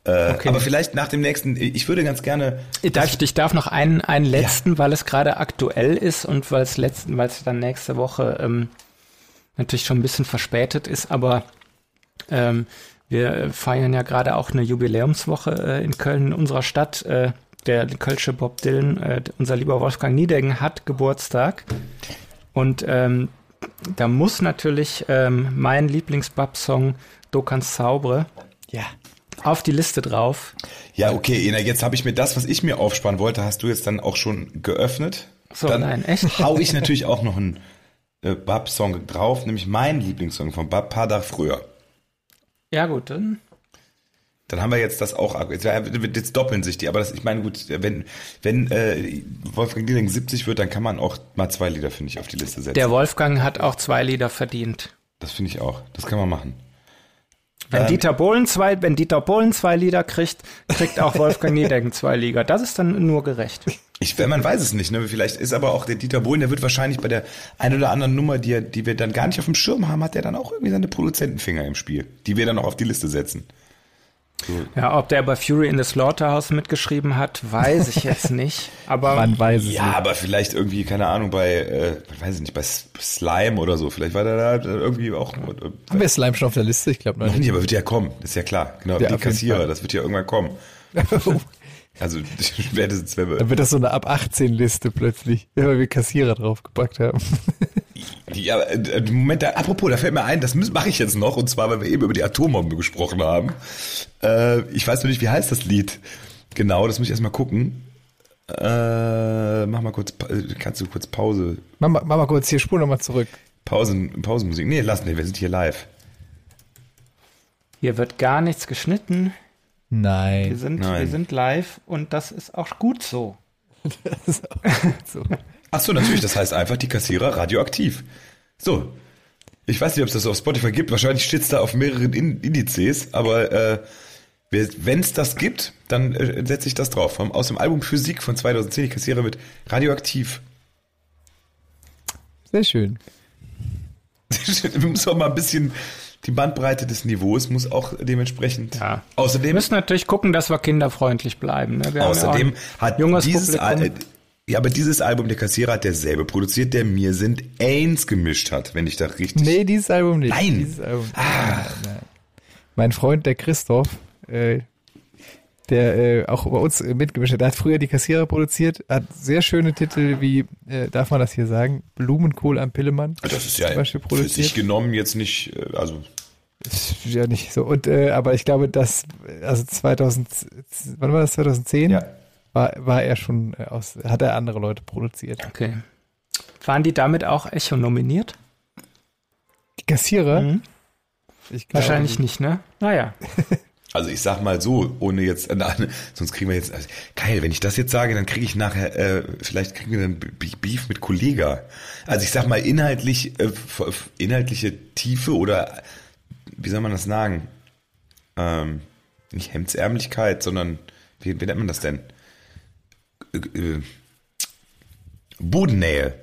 Äh, okay. Aber vielleicht nach dem nächsten, ich würde ganz gerne. Ich darf, ich darf noch einen, einen letzten, ja. weil es gerade aktuell ist und weil es letzten, weil es dann nächste Woche ähm, natürlich schon ein bisschen verspätet ist, aber ähm, wir feiern ja gerade auch eine Jubiläumswoche äh, in Köln in unserer Stadt. Äh, der Kölsche Bob Dylan, äh, unser lieber Wolfgang Niedegen, hat Geburtstag. Und ähm, da muss natürlich ähm, mein Lieblings-Bub-Song Du kannst zaubre. Ja auf die Liste drauf. Ja, okay, Ena, jetzt habe ich mir das, was ich mir aufsparen wollte, hast du jetzt dann auch schon geöffnet? So, dann nein, echt? hau ich natürlich auch noch einen äh, Bab-Song drauf, nämlich meinen Lieblingssong von Bab, Tage früher. Ja, gut, dann. Dann haben wir jetzt das auch, jetzt, jetzt doppeln sich die, aber das, ich meine, gut, wenn, wenn äh, Wolfgang Dieling 70 wird, dann kann man auch mal zwei Lieder, finde ich, auf die Liste setzen. Der Wolfgang hat auch zwei Lieder verdient. das finde ich auch. Das kann man machen. Wenn Ähm, Dieter Bohlen zwei, wenn Dieter Bohlen zwei Lieder kriegt, kriegt auch Wolfgang Niedecken zwei Lieder. Das ist dann nur gerecht. Ich, man weiß es nicht, ne? Vielleicht ist aber auch der Dieter Bohlen, der wird wahrscheinlich bei der ein oder anderen Nummer, die, er, die wir dann gar nicht auf dem Schirm haben, hat der dann auch irgendwie seine Produzentenfinger im Spiel, die wir dann auch auf die Liste setzen. Ja, ob der bei Fury in the Slaughterhouse mitgeschrieben hat, weiß ich jetzt nicht. Aber Man weiß es Ja, nicht. aber vielleicht irgendwie, keine Ahnung, bei, äh, weiß ich nicht, bei Slime oder so. Vielleicht war der da irgendwie auch. Äh, Haben wir Slime schon auf der Liste? Ich glaube noch nicht. nicht, aber wird ja kommen, ist ja klar. Genau, Ja, die Kassierer, Fall. das wird ja irgendwann kommen. Also spätestens, wenn wir. Dann wird das so eine ab 18 Liste plötzlich, ja, weil wir Kassierer draufgepackt haben. Ja, äh, Moment, da, apropos, da fällt mir ein, das mache ich jetzt noch, und zwar, weil wir eben über die Atombombe gesprochen haben. Äh, ich weiß nur nicht, wie heißt das Lied? Genau, das muss ich erstmal gucken. Äh, mach mal kurz, äh, kannst du kurz Pause, Mach mal, mach mal kurz hier, spul nochmal zurück. Pausen, Pausenmusik. Nee, lass nicht, wir sind hier live. hier wird gar nichts geschnitten. Wir Nein. sind, Nein. wir sind live und das ist auch gut so. So. Ach so, natürlich, das heißt einfach die Kassierer radioaktiv. So. Ich weiß nicht, ob es das auf Spotify gibt. Wahrscheinlich steht es da auf mehreren In Indizes, aber äh, wenn es das gibt, dann äh, setze ich das drauf. Aus dem Album Physik von 2010, die Kassierer mit radioaktiv. Sehr schön. Wir müssen auch mal ein bisschen die Bandbreite des Niveaus muss auch dementsprechend. Ja. Wir Außerdem, müssen natürlich gucken, dass wir kinderfreundlich bleiben. Ne? Wir außerdem ja hat dieses Al Publikum. Ja, aber dieses Album der Kassierer hat derselbe produziert, der mir sind Ains gemischt hat, wenn ich da richtig. Nee, dieses Album nicht. Nein. Dieses Album. Nein, nein. Mein Freund, der Christoph, äh, der äh, auch bei uns äh, mitgemischt hat, der hat früher die Kassierer produziert, hat sehr schöne Titel wie, äh, darf man das hier sagen, Blumenkohl am Pillemann. Das ist ja zum Beispiel für produziert. sich genommen jetzt nicht, äh, also Ist ja nicht so. Und äh, aber ich glaube, dass also 2000, wann war das 2010? Ja. War, war er schon äh, aus, hat er andere Leute produziert. Okay. Waren die damit auch Echo nominiert? Die Kassierer? Mhm. Ich glaube Wahrscheinlich nicht, ne? Naja. Also ich sag mal so, ohne jetzt, äh, na, sonst kriegen wir jetzt, also, geil, wenn ich das jetzt sage, dann kriege ich nachher, äh, vielleicht kriegen wir dann Beef mit Kollega. Also ich sag mal inhaltlich, äh, inhaltliche Tiefe oder, wie soll man das sagen? Ähm, nicht Hemdsärmlichkeit, sondern, wie, wie nennt man das denn? Äh, äh, Bodennähe.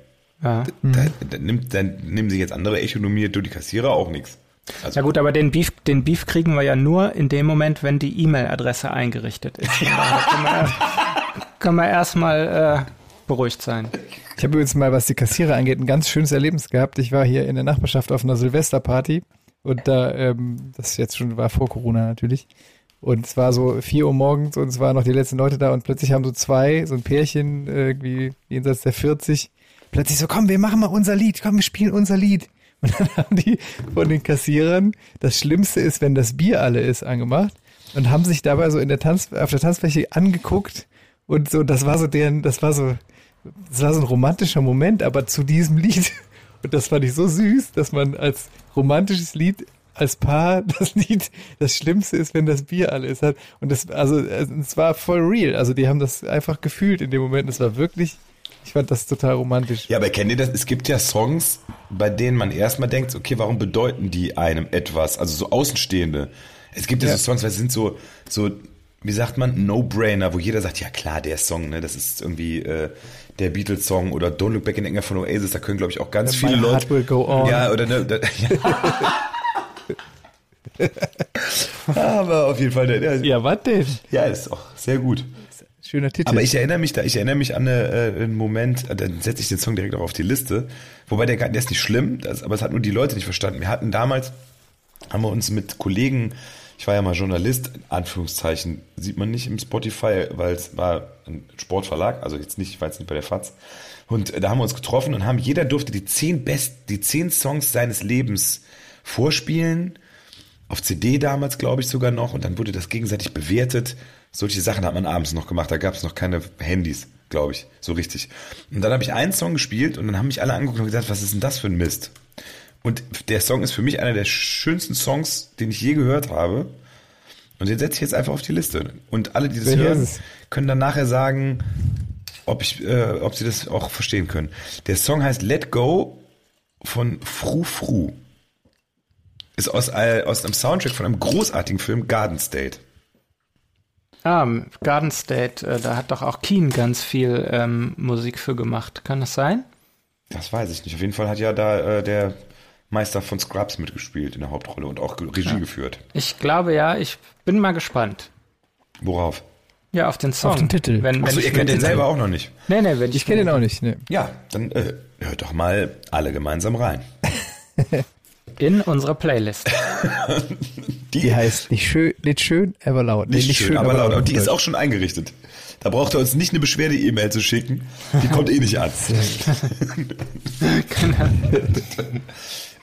Ja. Da, da, nimmt, dann nehmen sich jetzt andere Echonomie, du die Kassierer auch nichts. Also, Ja gut, aber den Beef, den Beef kriegen wir ja nur in dem Moment, wenn die E-Mail-Adresse eingerichtet ist. Können wir, können wir erstmal äh, beruhigt sein. Ich habe übrigens mal, was die Kassierer angeht, ein ganz schönes Erlebnis gehabt. Ich war hier in der Nachbarschaft auf einer Silvesterparty und da, ähm, das jetzt schon war vor Corona natürlich. Und es war so vier Uhr morgens und es waren noch die letzten Leute da und plötzlich haben so zwei, so ein Pärchen, äh, irgendwie jenseits der 40, plötzlich so, komm, wir machen mal unser Lied, komm, wir spielen unser Lied. Und dann haben die von den Kassierern, das Schlimmste ist, wenn das Bier alle ist, angemacht und haben sich dabei so in der Tanz, auf der Tanzfläche angeguckt und so, das war so deren, das war so, das war so ein romantischer Moment, aber zu diesem Lied. Und das fand ich so süß, dass man als romantisches Lied als Paar das Lied, das Schlimmste ist, wenn das Bier alle ist. Hat. Und das, also, es war voll real. Also, die haben das einfach gefühlt in dem Moment. Es war wirklich, ich fand das total romantisch. Ja, aber kennt ihr das? Es gibt ja Songs, bei denen man erstmal denkt, okay, warum bedeuten die einem etwas? Also so Außenstehende. Es gibt ja, Ja. so Songs, weil sie sind so, so, wie sagt man, No-Brainer, wo jeder sagt, ja klar, der Song, ne, das ist irgendwie äh, der Beatles-Song oder Don't Look Back in Anger von Oasis, da können, glaube ich, auch ganz My viele Heart Leute. Will Go On. Ja, oder ne, da, ja. aber auf jeden Fall, der, Ja, was denn? ja, ist auch sehr gut. Schöner Titel. Aber ich erinnere mich da, ich erinnere mich an eine, äh, einen Moment, äh, dann setze ich den Song direkt auch auf die Liste. Wobei der, gar- der ist nicht schlimm, das, aber es hat nur die Leute nicht verstanden. Wir hatten damals, haben wir uns mit Kollegen, ich war ja mal Journalist, in Anführungszeichen, sieht man nicht im Spotify, weil es war ein Sportverlag, also jetzt nicht, ich war jetzt nicht bei der FAZ. Und äh, da haben wir uns getroffen und haben, jeder durfte die zehn best, die zehn Songs seines Lebens vorspielen auf CD damals, glaube ich, sogar noch. Und dann wurde das gegenseitig bewertet. Solche Sachen hat man abends noch gemacht. Da gab es noch keine Handys. glaube ich, so richtig. Und dann habe ich einen Song gespielt und dann haben mich alle angeguckt und gesagt, was ist denn das für ein Mist? Und der Song ist für mich einer der schönsten Songs, den ich je gehört habe. Und den setze ich jetzt einfach auf die Liste. Und alle, die das Welcher hören, können dann nachher sagen, ob, ich, äh, ob sie das auch verstehen können. Der Song heißt Let Go von Fru Fru. Ist aus, aus einem Soundtrack von einem großartigen Film Garden State. Ah, Garden State, äh, da hat doch auch Keen ganz viel ähm, Musik für gemacht. Kann das sein? Das weiß ich nicht. Auf jeden Fall hat ja da äh, der Meister von Scrubs mitgespielt in der Hauptrolle und auch Regie geführt. Ich glaube ja, ich bin mal gespannt. Worauf? Ja, auf den Song. Auf den Titel. Wenn, wenn Achso, ich ihr kennt mir den selber auch noch nicht. Nee, nee, wenn ich, Ich kenne den auch nicht. Ne. Ja, dann äh, hört doch mal alle gemeinsam rein. in unsere Playlist. Die heißt nicht schön, nicht schön, aber laut. Nee, Nicht, schön, aber laut. Und die ist auch schon eingerichtet. Da braucht er uns nicht eine Beschwerde-E-Mail zu schicken. Die kommt eh nicht an.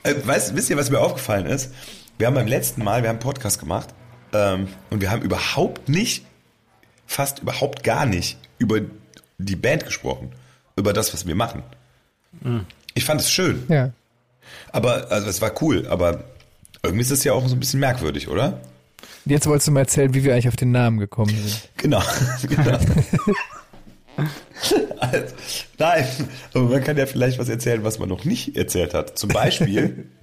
äh, weißt, wisst ihr, was mir aufgefallen ist? Wir haben beim letzten Mal, wir haben einen Podcast gemacht ähm, und wir haben überhaupt nicht, fast überhaupt gar nicht über die Band gesprochen. Über das, was wir machen. Ich fand es schön. Ja. Aber, also es war cool, aber irgendwie ist es ja auch so ein bisschen merkwürdig, oder? Jetzt wolltest du mal erzählen, wie wir eigentlich auf den Namen gekommen sind. Genau. genau. also, nein, aber man kann ja vielleicht was erzählen, was man noch nicht erzählt hat. Zum Beispiel,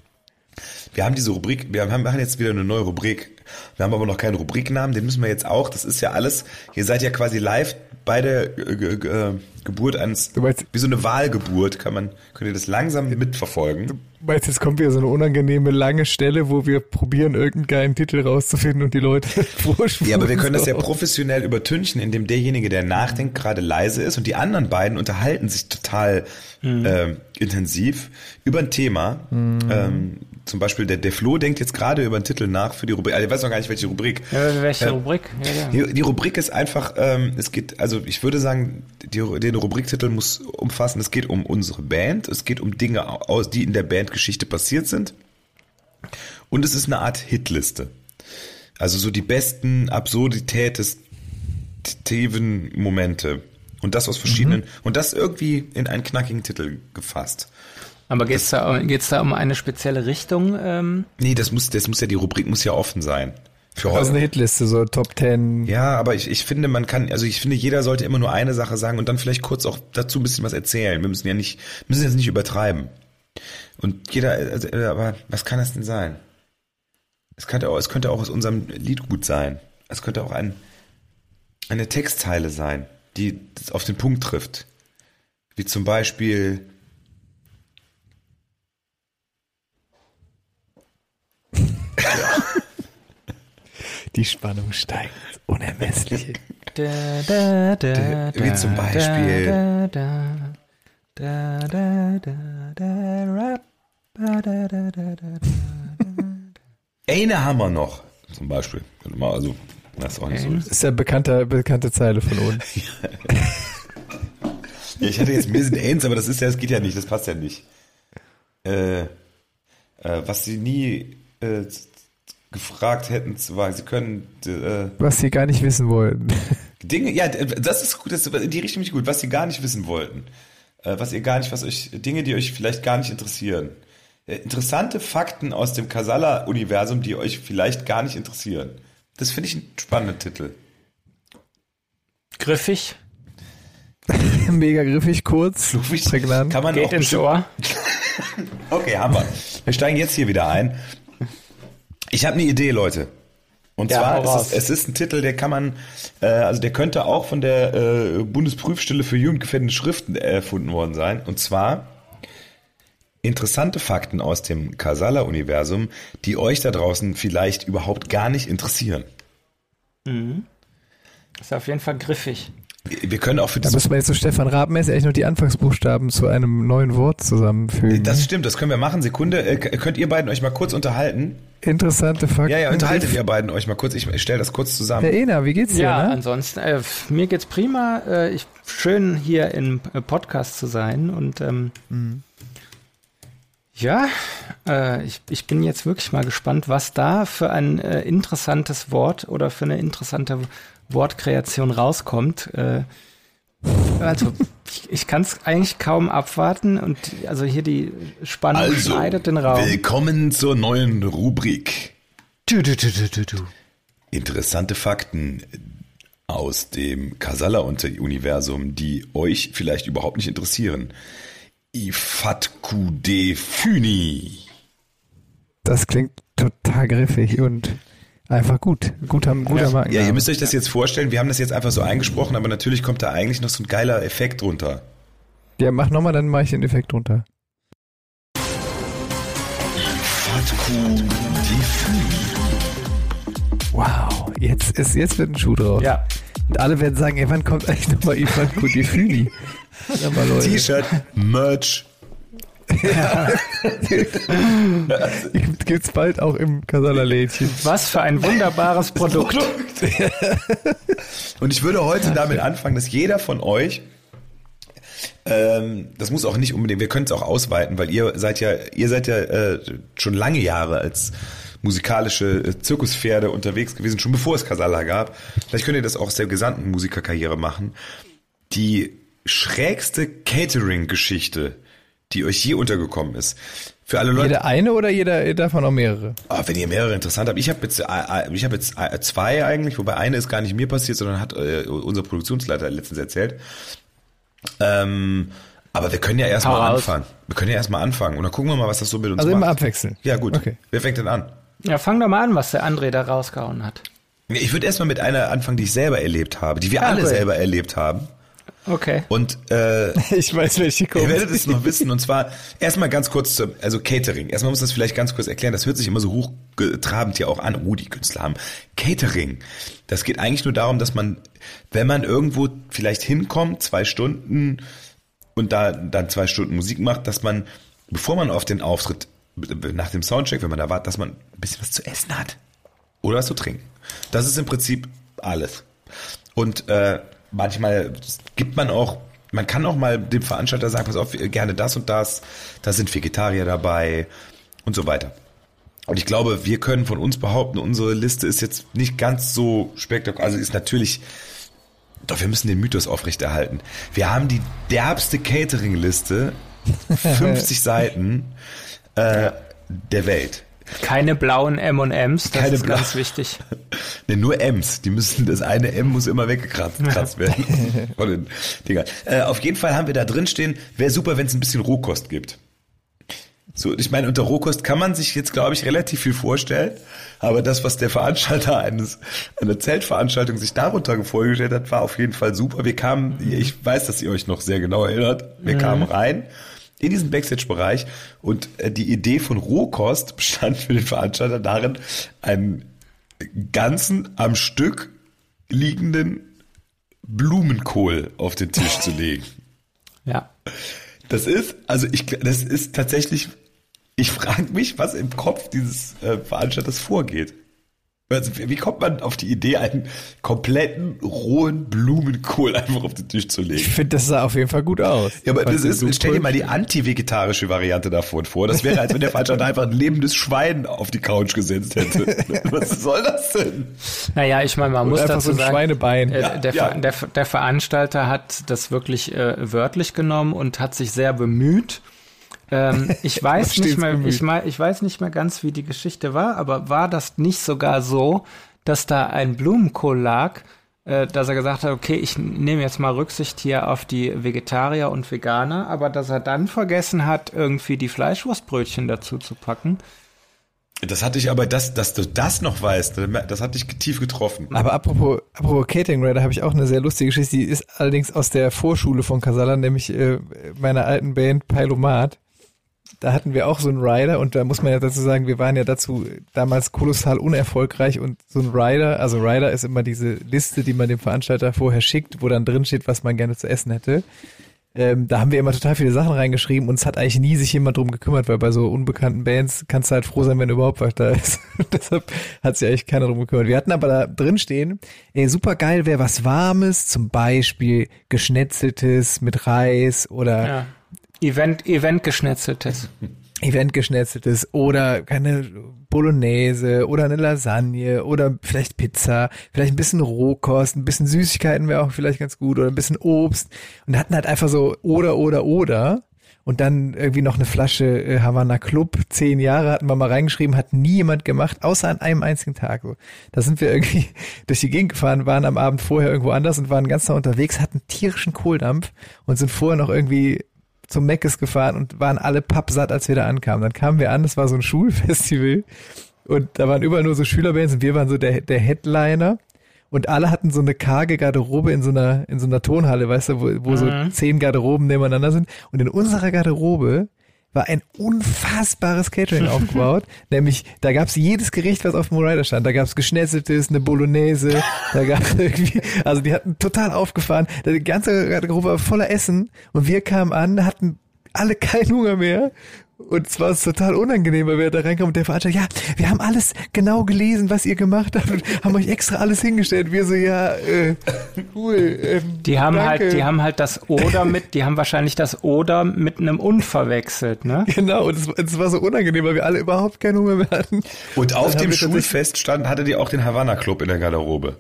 wir haben diese Rubrik, wir haben, machen jetzt wieder eine neue Rubrik. Wir haben aber noch keinen Rubriknamen, den müssen wir jetzt auch. Das ist ja alles, ihr seid ja quasi live bei der äh, ge- ge- äh, Geburt eines, Du meinst- wie so eine Wahlgeburt, kann man, könnt ihr das langsam mitverfolgen. Meinst du, jetzt kommt wieder so eine unangenehme lange Stelle, wo wir probieren, irgendeinen geilen Titel rauszufinden und die Leute vorspulen. Ja, aber wir können das ja professionell übertünchen, indem derjenige, der nachdenkt, gerade leise ist und die anderen beiden unterhalten sich total ähm, intensiv über ein Thema. Ähm, zum Beispiel der, der Flo denkt jetzt gerade über einen Titel nach für die Rubrik. Also ich weiß noch gar nicht, welche Rubrik. Ja, welche Ja. Rubrik? Ja, ja. Die, die Rubrik ist einfach, ähm, es geht, also ich würde sagen, die, den Rubriktitel muss umfassen, es geht um unsere Band, es geht um Dinge aus, die in der Bandgeschichte passiert sind. Und es ist eine Art Hitliste. Also so die besten absurditätestiven Momente. Und das aus verschiedenen, und das irgendwie in einen knackigen Titel gefasst. Aber geht's da, geht's da um eine spezielle Richtung? Ähm, Nee, das muss, das muss ja, die Rubrik muss ja offen sein. Für Also heute. eine Hitliste, so Top Ten. Ja, aber ich, ich finde, man kann, also ich finde, jeder sollte immer nur eine Sache sagen und dann vielleicht kurz auch dazu ein bisschen was erzählen. Wir müssen ja nicht, müssen jetzt nicht übertreiben. Und jeder, also, äh, aber was kann das denn sein? Es könnte auch, es könnte auch aus unserem Lied gut sein. Es könnte auch ein, eine Textzeile sein, die das auf den Punkt trifft. Wie zum Beispiel, Die Spannung steigt ins Unermessliche. da, da, da, Wie zum Beispiel- Da, da, da, da, da, da, rap, da, da, da, da, da. eine haben wir noch. Zum Beispiel. Also, das ist auch nicht so. Das ist ja bekannte, bekannte Zeile von uns. Ja, ich hatte jetzt mir sind Ains, aber das ist ja, das geht ja nicht, das passt ja nicht. Äh, äh, was sie nie äh, gefragt hätten zu wagen, sie können äh, Was sie gar nicht wissen wollten. Dinge, ja, das ist gut, das ist in die Richtung nicht gut, was sie gar nicht wissen wollten. Äh, was ihr gar nicht, was euch, Dinge, die euch vielleicht gar nicht interessieren. Äh, interessante Fakten aus dem Kasala-Universum, die euch vielleicht gar nicht interessieren. Das finde ich einen spannenden Titel. Griffig, Mega griffig, kurz, Fluffig. prägnant. Kann man geht auch ins Ohr. Okay, haben wir. Wir steigen jetzt hier wieder ein. Ich habe eine Idee, Leute. Und Ja, zwar ist es, es ist ein Titel, der kann man, äh, also der könnte auch von der äh, Bundesprüfstelle für jugendgefährdende Schriften erfunden worden sein. Und zwar interessante Fakten aus dem Kasala-Universum, die euch da draußen vielleicht überhaupt gar nicht interessieren. Ist auf jeden Fall griffig. Wir können auch für Da das, müssen wir jetzt so Stefan Rabenmess eigentlich noch die Anfangsbuchstaben zu einem neuen Wort zusammenfügen. das stimmt, das können wir machen. Sekunde, äh, könnt ihr beiden euch mal kurz unterhalten? Interessante Fakten. Ja, ja, unterhaltet ihr beiden euch mal kurz. Ich, ich stelle das kurz zusammen. Ja, Ena, wie geht's dir? Ja, ne? ansonsten, äh, mir geht's prima. Äh, ich, schön hier im äh, Podcast zu sein und ähm, ja, äh, ich, ich bin jetzt wirklich mal gespannt, was da für ein äh, interessantes Wort oder für eine interessante Wortkreation rauskommt. Äh, Also, ich, ich kann es eigentlich kaum abwarten und also hier die Spannung Also, schneidet den Raum. willkommen zur neuen Rubrik. Du, du, du, du, du, du. Interessante Fakten aus dem Kasala-Universum, die euch vielleicht überhaupt nicht interessieren. Ifatku de Füni. Das klingt total griffig und einfach gut. Guter, guter Marken. Ja, ihr müsst euch das jetzt vorstellen, wir haben das jetzt einfach so eingesprochen, aber natürlich kommt da eigentlich noch so ein geiler Effekt runter. Ja, mach nochmal, dann mache ich den Effekt runter. Wow, jetzt, ist, jetzt wird ein Schuh draus. Ja, Und alle werden sagen, ey, wann kommt eigentlich nochmal Ivan Leute. T-Shirt, Merch. Gibt's bald auch im Kasala-Lädchen. was für ein wunderbares Produkt. Und ich würde heute damit anfangen, dass jeder von euch, ähm, das muss auch nicht unbedingt, wir können es auch ausweiten, weil ihr seid ja, ihr seid ja äh, schon lange Jahre als musikalische äh, Zirkuspferde unterwegs gewesen, schon bevor es Casala gab. Vielleicht könnt ihr das auch aus der gesamten Musikerkarriere machen. Die schrägste Catering-Geschichte, die euch je untergekommen ist. Für alle Leute. Jeder eine oder jeder davon auch mehrere? Ah, wenn ihr mehrere interessant habt. Ich habe jetzt, äh, äh, ich habe jetzt äh, zwei eigentlich, wobei eine ist gar nicht mir passiert, sondern hat äh, unser Produktionsleiter letztens erzählt. Ähm, aber wir können ja erstmal anfangen. Wir können ja erstmal anfangen und dann gucken wir mal, was das so mit uns Also macht. immer abwechseln. Ja, gut. Okay. Wer fängt denn an? Ja, fang doch mal an, was der André da rausgehauen hat. Ich würde erstmal mit einer anfangen, die ich selber erlebt habe, die wir Ah, alle cool. selber erlebt haben. Okay. Und äh, Ich weiß, welche Ihr kommt. werdet es noch wissen. Und zwar erstmal ganz kurz zum, also Catering. Erstmal muss das vielleicht ganz kurz erklären. Das hört sich immer so hochtrabend hier auch an. Oh, die Künstler haben Catering. Das geht eigentlich nur darum, dass man, wenn man irgendwo vielleicht hinkommt, zwei Stunden und da dann zwei Stunden Musik macht, dass man, bevor man auf den Auftritt, nach dem Soundcheck, wenn man da wartet, dass man ein bisschen was zu essen hat. Oder was zu trinken. Das ist im Prinzip alles. Und äh, manchmal gibt man auch, man kann auch mal dem Veranstalter sagen, pass auf, gerne das und das, da sind Vegetarier dabei und so weiter. Und ich glaube, wir können von uns behaupten, unsere Liste ist jetzt nicht ganz so spektakulär, also ist natürlich, doch wir müssen den Mythos aufrechterhalten. Wir haben die derbste Catering-Liste, 50 Seiten äh, der Welt. Keine blauen M&Ms, das Keine ist ganz wichtig. Ne, nur M's. Die müssen, das eine M muss immer weggekratzt gekratzt werden. Von den Dingern. Äh, auf jeden Fall haben wir da drin stehen, wäre super, wenn es ein bisschen Rohkost gibt. So, ich meine, unter Rohkost kann man sich jetzt, glaube ich, relativ viel vorstellen. Aber das, was der Veranstalter eines, einer Zeltveranstaltung sich darunter vorgestellt hat, war auf jeden Fall super. Wir kamen, ich weiß, dass ihr euch noch sehr genau erinnert, wir kamen rein in diesen Backstage-Bereich und äh, die Idee von Rohkost bestand für den Veranstalter darin, einen ganzen am Stück liegenden Blumenkohl auf den Tisch zu legen. Ja. Das ist, also ich, das ist tatsächlich, ich frage mich, was im Kopf dieses äh, Veranstalters vorgeht. Also, wie kommt man auf die Idee, einen kompletten rohen Blumenkohl einfach auf den Tisch zu Ich legen? finde, das sah auf jeden Fall gut aus. Ja, aber das ist, stell dir mal die anti-vegetarische Variante davon vor. Das wäre, als wenn der Veranstalter einfach ein lebendes Schwein auf die Couch gesetzt hätte. Was soll das denn? Naja, ich meine, man muss einfach dazu so ein sagen, Schweinebein. äh, Ja, der, ja. Ver- der, der Veranstalter hat das wirklich äh, wörtlich genommen und hat sich sehr bemüht. Ähm, ich weiß nicht mehr, ich, mein, ich weiß nicht mehr ganz, wie die Geschichte war, aber war das nicht sogar so, dass da ein Blumenkohl lag, äh, dass er gesagt hat, okay, ich nehme jetzt mal Rücksicht hier auf die Vegetarier und Veganer, aber dass er dann vergessen hat, irgendwie die Fleischwurstbrötchen dazu zu packen. Das hatte ich aber, das, dass du das noch weißt, das hat dich tief getroffen. Aber apropos, apropos Catering Rider habe ich auch eine sehr lustige Geschichte. Die ist allerdings aus der Vorschule von Casala, nämlich äh, meiner alten Band Pylomat. Da hatten wir auch so einen Rider und da muss man ja dazu sagen, wir waren ja dazu damals kolossal unerfolgreich und so ein Rider, also Rider ist immer diese Liste, die man dem Veranstalter vorher schickt, wo dann drin steht, was man gerne zu essen hätte. Ähm, da haben wir immer total viele Sachen reingeschrieben und es hat eigentlich nie sich jemand drum gekümmert, weil bei so unbekannten Bands kannst du halt froh sein, wenn überhaupt was da ist. Deshalb hat sich eigentlich keiner drum gekümmert. Wir hatten aber da drin stehen, ey, super geil wäre was Warmes, zum Beispiel geschnetzeltes mit Reis oder Ja. Event, Event geschnetzeltes. Event geschnetzeltes oder keine Bolognese oder eine Lasagne oder vielleicht Pizza, vielleicht ein bisschen Rohkost, ein bisschen Süßigkeiten wäre auch vielleicht ganz gut oder ein bisschen Obst und hatten halt einfach so oder oder oder und dann irgendwie noch eine Flasche äh, Havana Club. Zehn Jahre hatten wir mal reingeschrieben, hat nie jemand gemacht, außer an einem einzigen Tag. Da sind wir irgendwie durch die Gegend gefahren, waren am Abend vorher irgendwo anders und waren ganz nah unterwegs, hatten tierischen Kohldampf und sind vorher noch irgendwie zum Meckes gefahren und waren alle pappsatt, als wir da ankamen. Dann kamen wir an, das war so ein Schulfestival und da waren überall nur so Schülerbands und wir waren so der, der Headliner und alle hatten so eine karge Garderobe in so einer, in so einer Tonhalle, weißt du, wo, wo mhm. so zehn Garderoben nebeneinander sind. Und in unserer Garderobe war ein unfassbares Catering aufgebaut. Nämlich, da gab's jedes Gericht, was auf dem Rider stand. Da gab's Geschnetzeltes, eine Bolognese, da gab's irgendwie, also die hatten total aufgefahren. Die ganze Garderobe war voller Essen und wir kamen an, hatten alle keinen Hunger mehr und es war total unangenehm, weil wir da reinkamen und der Veranstalter, ja, wir haben alles genau gelesen, was ihr gemacht habt und haben euch extra alles hingestellt. Wir so, ja, äh, cool. Ähm, die haben danke. halt, die haben halt das Oder mit, die haben wahrscheinlich das Oder mit einem Un verwechselt, ne? Genau, und es, es war so unangenehm, weil wir alle überhaupt keinen Hunger mehr hatten. Und auf dem Schulfest stand, hatte die auch den Havanna Club in der Garderobe.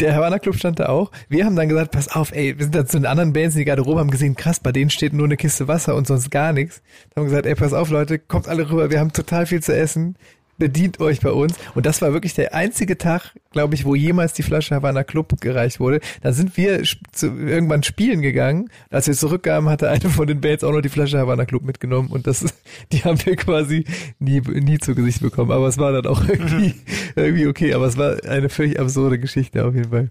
Der Havanna Club stand da auch. Wir haben dann gesagt, pass auf, ey, wir sind da zu den anderen Bands in die Garderobe, haben gesehen, krass, bei denen steht nur eine Kiste Wasser und sonst gar nichts. Dann haben gesagt, ey, pass auf, Leute, kommt alle rüber, wir haben total viel zu essen. Bedient euch bei uns. Und das war wirklich der einzige Tag, glaube ich, wo jemals die Flasche Havana Club gereicht wurde. Da sind wir zu, irgendwann spielen gegangen. Als wir zurückkamen, hatte eine von den Bands auch noch die Flasche Havana Club mitgenommen. Und das, die haben wir quasi nie, nie zu Gesicht bekommen. Aber es war dann auch irgendwie, irgendwie okay. Aber es war eine völlig absurde Geschichte auf jeden Fall.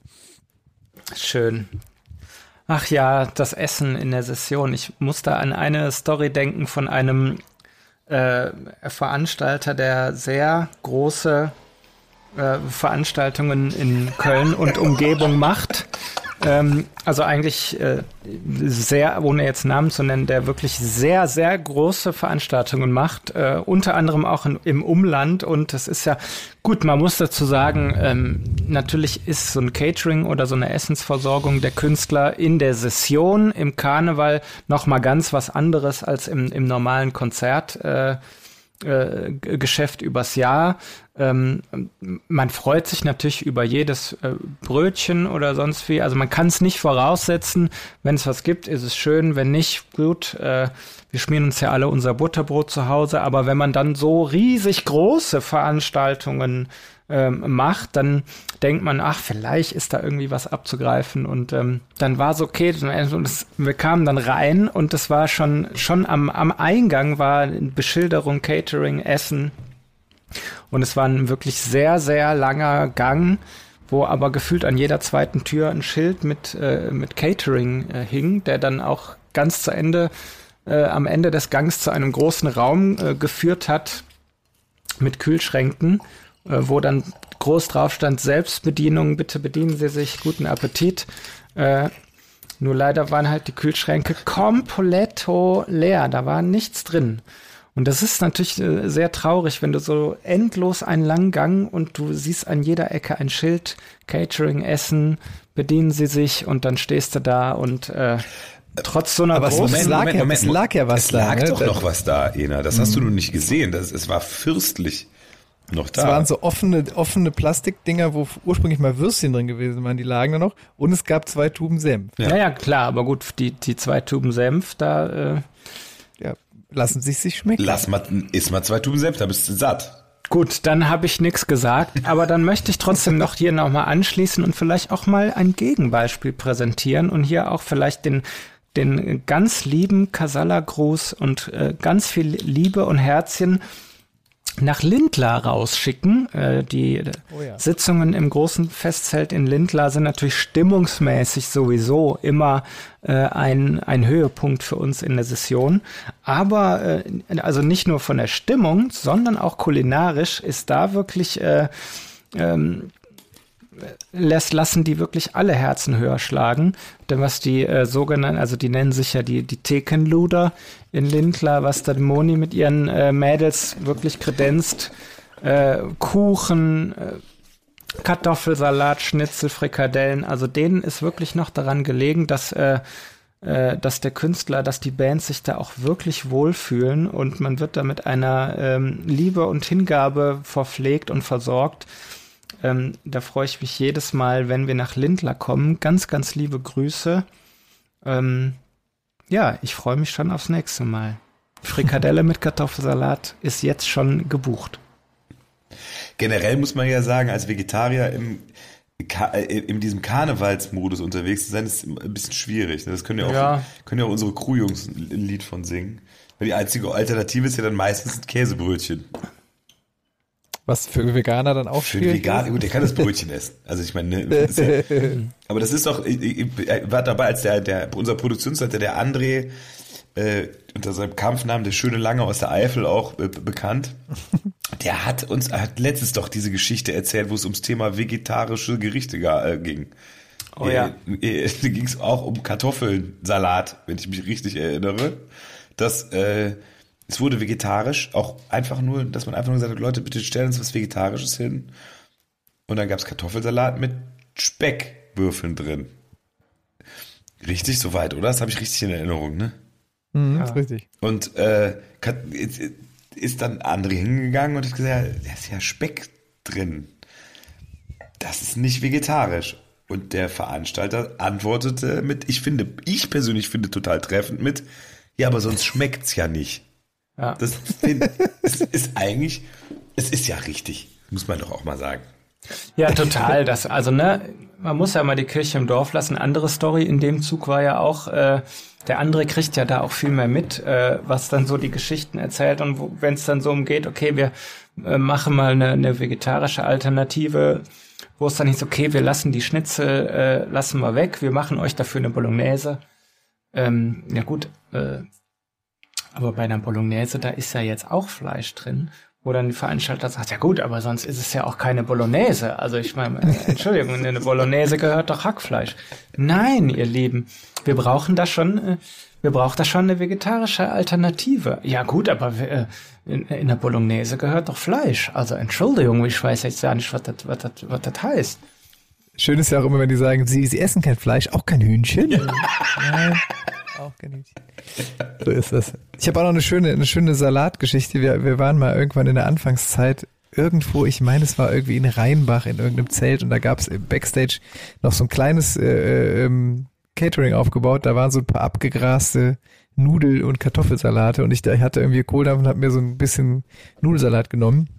Schön. Ach ja, das Essen in der Session. Ich muss da an eine Story denken von einem äh, Veranstalter, der sehr große äh, Veranstaltungen in Köln und Umgebung macht. Ähm, also eigentlich äh, sehr, ohne jetzt Namen zu nennen, der wirklich sehr, sehr große Veranstaltungen macht, äh, unter anderem auch in, im Umland. Und es ist ja gut, man muss dazu sagen, ähm, natürlich ist so ein Catering oder so eine Essensversorgung der Künstler in der Session im Karneval noch mal ganz was anderes als im, im normalen Konzert. Äh, äh, Geschäft übers Jahr. Ähm, man freut sich natürlich über jedes äh, Brötchen oder sonst wie. Also man kann es nicht voraussetzen. Wenn es was gibt, ist es schön. Wenn nicht, gut. Äh, wir schmieren uns ja alle unser Butterbrot zu Hause. Aber wenn man dann so riesig große Veranstaltungen ähm, macht, dann denkt man, ach, vielleicht ist da irgendwie was abzugreifen. Und ähm, dann war es okay. Und es, wir kamen dann rein und es war schon, schon am, am Eingang war Beschilderung, Catering, Essen. Und es war ein wirklich sehr, sehr langer Gang, wo aber gefühlt an jeder zweiten Tür ein Schild mit, äh, mit Catering äh, hing, der dann auch ganz zu Ende, äh, am Ende des Gangs zu einem großen Raum äh, geführt hat mit Kühlschränken wo dann groß drauf stand, Selbstbedienung, bitte bedienen Sie sich, guten Appetit. Äh, nur leider waren halt die Kühlschränke kompletto leer, da war nichts drin. Und das ist natürlich äh, sehr traurig, wenn du so endlos einen langen Gang und du siehst an jeder Ecke ein Schild, Catering, Essen, bedienen sie sich und dann stehst du da und äh, trotz so einer Aber großen... Moment, Moment, Moment, es lag ja was es da. Es lag ne? doch noch was da, Ena. Das hast du mhm. nun nicht gesehen. Das, es war fürstlich. Noch da. Es waren so offene, offene Plastikdinger, wo ursprünglich mal Würstchen drin gewesen waren, die lagen da noch. Und es gab zwei Tuben Senf. Ja, ja, ja klar, aber gut, die, die zwei Tuben Senf, da. Äh ja, lassen sich sich schmecken. Lass mal, iss mal zwei Tuben Senf, da bist du satt. Gut, dann habe ich nichts gesagt, aber dann möchte ich trotzdem noch hier nochmal anschließen und vielleicht auch mal ein Gegenbeispiel präsentieren und hier auch vielleicht den den ganz lieben Kasala-Gruß und äh, ganz viel Liebe und Herzchen nach Lindlar rausschicken. Äh, die oh ja. Sitzungen im großen Festzelt in Lindlar sind natürlich stimmungsmäßig sowieso immer äh, ein, ein Höhepunkt für uns in der Session. Aber äh, also nicht nur von der Stimmung, sondern auch kulinarisch ist da wirklich äh, ähm, lässt, lassen die wirklich alle Herzen höher schlagen. Denn was die äh, sogenannten, also die nennen sich ja die, die Thekenluder in Lindlar, was da Moni mit ihren äh, Mädels wirklich kredenzt, äh, Kuchen, äh, Kartoffelsalat, Schnitzel, Frikadellen, also denen ist wirklich noch daran gelegen, dass äh, äh, dass der Künstler, dass die Bands sich da auch wirklich wohlfühlen und man wird da mit einer ähm, Liebe und Hingabe verpflegt und versorgt. Ähm, da freue ich mich jedes Mal, wenn wir nach Lindler kommen. Ganz, ganz liebe Grüße. Ähm, ja, ich freue mich schon aufs nächste Mal. Frikadelle mit Kartoffelsalat ist jetzt schon gebucht. Generell muss man ja sagen, als Vegetarier im, äh, in diesem Karnevalsmodus unterwegs zu sein, ist ein bisschen schwierig. Das können ja auch, ja. Können ja auch unsere Crewjungs ein Lied von singen. Weil die einzige Alternative ist ja dann meistens ein Käsebrötchen. Was für Veganer dann auch Für Veganer, gut, der kann das Brötchen essen. Also ich meine, ne, ja, aber das ist doch, ich, ich, ich, war dabei, als der, der unser Produktionsleiter, der André, äh, unter seinem Kampfnamen der schöne Lange aus der Eifel auch äh, bekannt. Der hat uns hat letztens doch diese Geschichte erzählt, wo es ums Thema vegetarische Gerichte äh, ging. Oh ja. Äh, äh, da ging es auch um Kartoffelsalat, wenn ich mich richtig erinnere. Das äh, es wurde vegetarisch, auch einfach nur, dass man einfach nur gesagt hat, Leute, bitte stellen uns was Vegetarisches hin. Und dann gab es Kartoffelsalat mit Speckwürfeln drin. Richtig soweit, oder? Das habe ich richtig in Erinnerung, ne? Mhm, ja. richtig. Und äh, ist dann André hingegangen und hat gesagt, da ist ja Speck drin. Das ist nicht vegetarisch. Und der Veranstalter antwortete mit, ich finde, ich persönlich finde total treffend mit, ja, aber sonst schmeckt's ja nicht. Ja. Das, das ist eigentlich, es ist ja richtig, muss man doch auch mal sagen. Ja, total. Das, also, ne, man muss ja mal die Kirche im Dorf lassen. Andere Story in dem Zug war ja auch, äh, der andere kriegt ja da auch viel mehr mit, äh, was dann so die Geschichten erzählt und wenn es dann so umgeht, okay, wir äh, machen mal eine, eine vegetarische Alternative, wo es dann hieß, okay, wir lassen die Schnitzel, äh, lassen wir weg, wir machen euch dafür eine Bolognese. Ähm, ja gut, äh, aber bei einer Bolognese, da ist ja jetzt auch Fleisch drin wo dann die Veranstalter sagt, ja gut, aber sonst ist es ja auch keine Bolognese. Also ich meine, äh, Entschuldigung, in eine Bolognese gehört doch Hackfleisch. Nein, ihr Lieben, wir brauchen da schon, äh, wir brauchen da schon eine vegetarische Alternative. Ja gut, aber äh, in, in der Bolognese gehört doch Fleisch. Also Entschuldigung, ich weiß jetzt gar nicht, was das, was das, was das heißt. Schön ist ja auch immer, wenn die sagen, sie, sie essen kein Fleisch, auch kein Hühnchen. Ja. Nein, auch kein Hühnchen. So ist das. Ich habe auch noch eine schöne, eine schöne Salatgeschichte. Wir, wir waren mal irgendwann in der Anfangszeit irgendwo, ich meine, es war irgendwie in Rheinbach in irgendeinem Zelt und da gab es Backstage noch so ein kleines äh, ähm, Catering aufgebaut. Da waren so ein paar abgegraste Nudel- und Kartoffelsalate und ich, ich hatte irgendwie Kohldampf und habe mir so ein bisschen Nudelsalat genommen.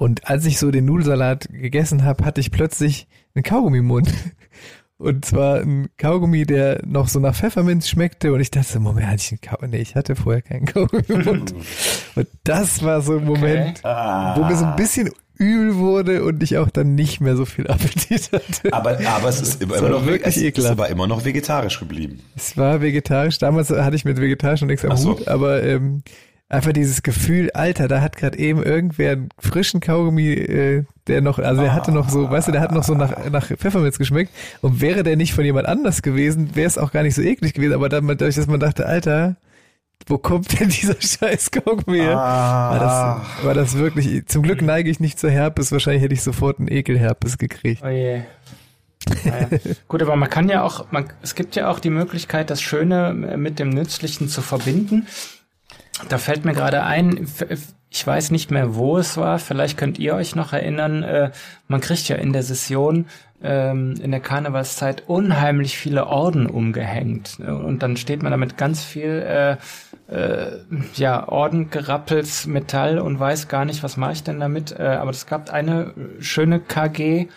Und als ich so den Nudelsalat gegessen habe, hatte ich plötzlich einen Kaugummi im Mund. Und zwar ein Kaugummi, der noch so nach Pfefferminz schmeckte. Und ich dachte, Moment, hatte ich einen Kaugummi? Nee, ich hatte vorher keinen Kaugummi im Mund. Und das war so ein Moment, okay. ah. wo mir so ein bisschen übel wurde und ich auch dann nicht mehr so viel Appetit hatte. Aber, aber es ist immer, noch wirklich es ist aber immer noch vegetarisch geblieben. Es war vegetarisch. Damals hatte ich mit vegetarisch noch nichts am so. Hut, aber ähm, einfach dieses Gefühl, Alter, da hat gerade eben irgendwer einen frischen Kaugummi, äh, der noch, also der hatte noch so, weißt du, der hat noch so nach, nach Pfefferminz geschmeckt. Und wäre der nicht von jemand anders gewesen, wäre es auch gar nicht so eklig gewesen. Aber dann, dadurch, dass man dachte, Alter, wo kommt denn dieser scheiß Kaugummi her? Ah. War, das, war das wirklich, zum Glück neige ich nicht zur Herpes, wahrscheinlich hätte ich sofort einen Ekelherpes gekriegt. Oh je. Naja. Gut, aber man kann ja auch, man, es gibt ja auch die Möglichkeit, das Schöne mit dem Nützlichen zu verbinden. Da fällt mir gerade ein, ich weiß nicht mehr, wo es war, vielleicht könnt ihr euch noch erinnern, äh, man kriegt ja in der Session ähm, in der Karnevalszeit unheimlich viele Orden umgehängt. Und dann steht man damit ganz viel äh, äh, ja, Orden gerappels Metall und weiß gar nicht, was mache ich denn damit. Äh, aber es gab eine schöne KG,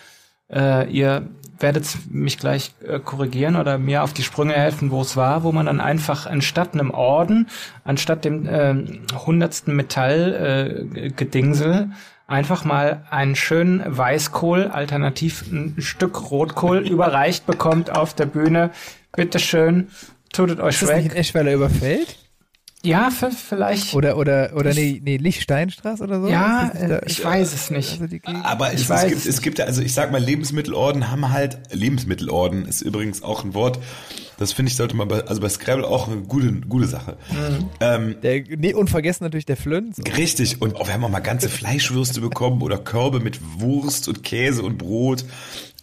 äh, ihr werdet mich gleich äh, korrigieren oder mir auf die Sprünge helfen, wo es war, wo man dann einfach anstatt einem Orden, anstatt dem äh, hundertsten Metallgedingsel, äh, einfach mal einen schönen Weißkohl, alternativ ein Stück Rotkohl überreicht bekommt auf der Bühne. Bitteschön, tut es euch Ist das nicht in Eschweiler überfällt? Ja, vielleicht. Oder, oder, oder nee, nee, Lichtsteinstraße oder so? Ja, da, ich weiß es nicht. Also Aber es, es, gibt, es gibt, also ich sag mal, Lebensmittelorden haben halt, Lebensmittelorden ist übrigens auch ein Wort, Das finde ich sollte man bei, also bei Scrabble auch eine gute, gute Sache. Mhm. Ähm, der, nee, unvergessen natürlich der Flönz. Richtig. Und oh, wir haben auch mal ganze Fleischwürste bekommen oder Körbe mit Wurst und Käse und Brot.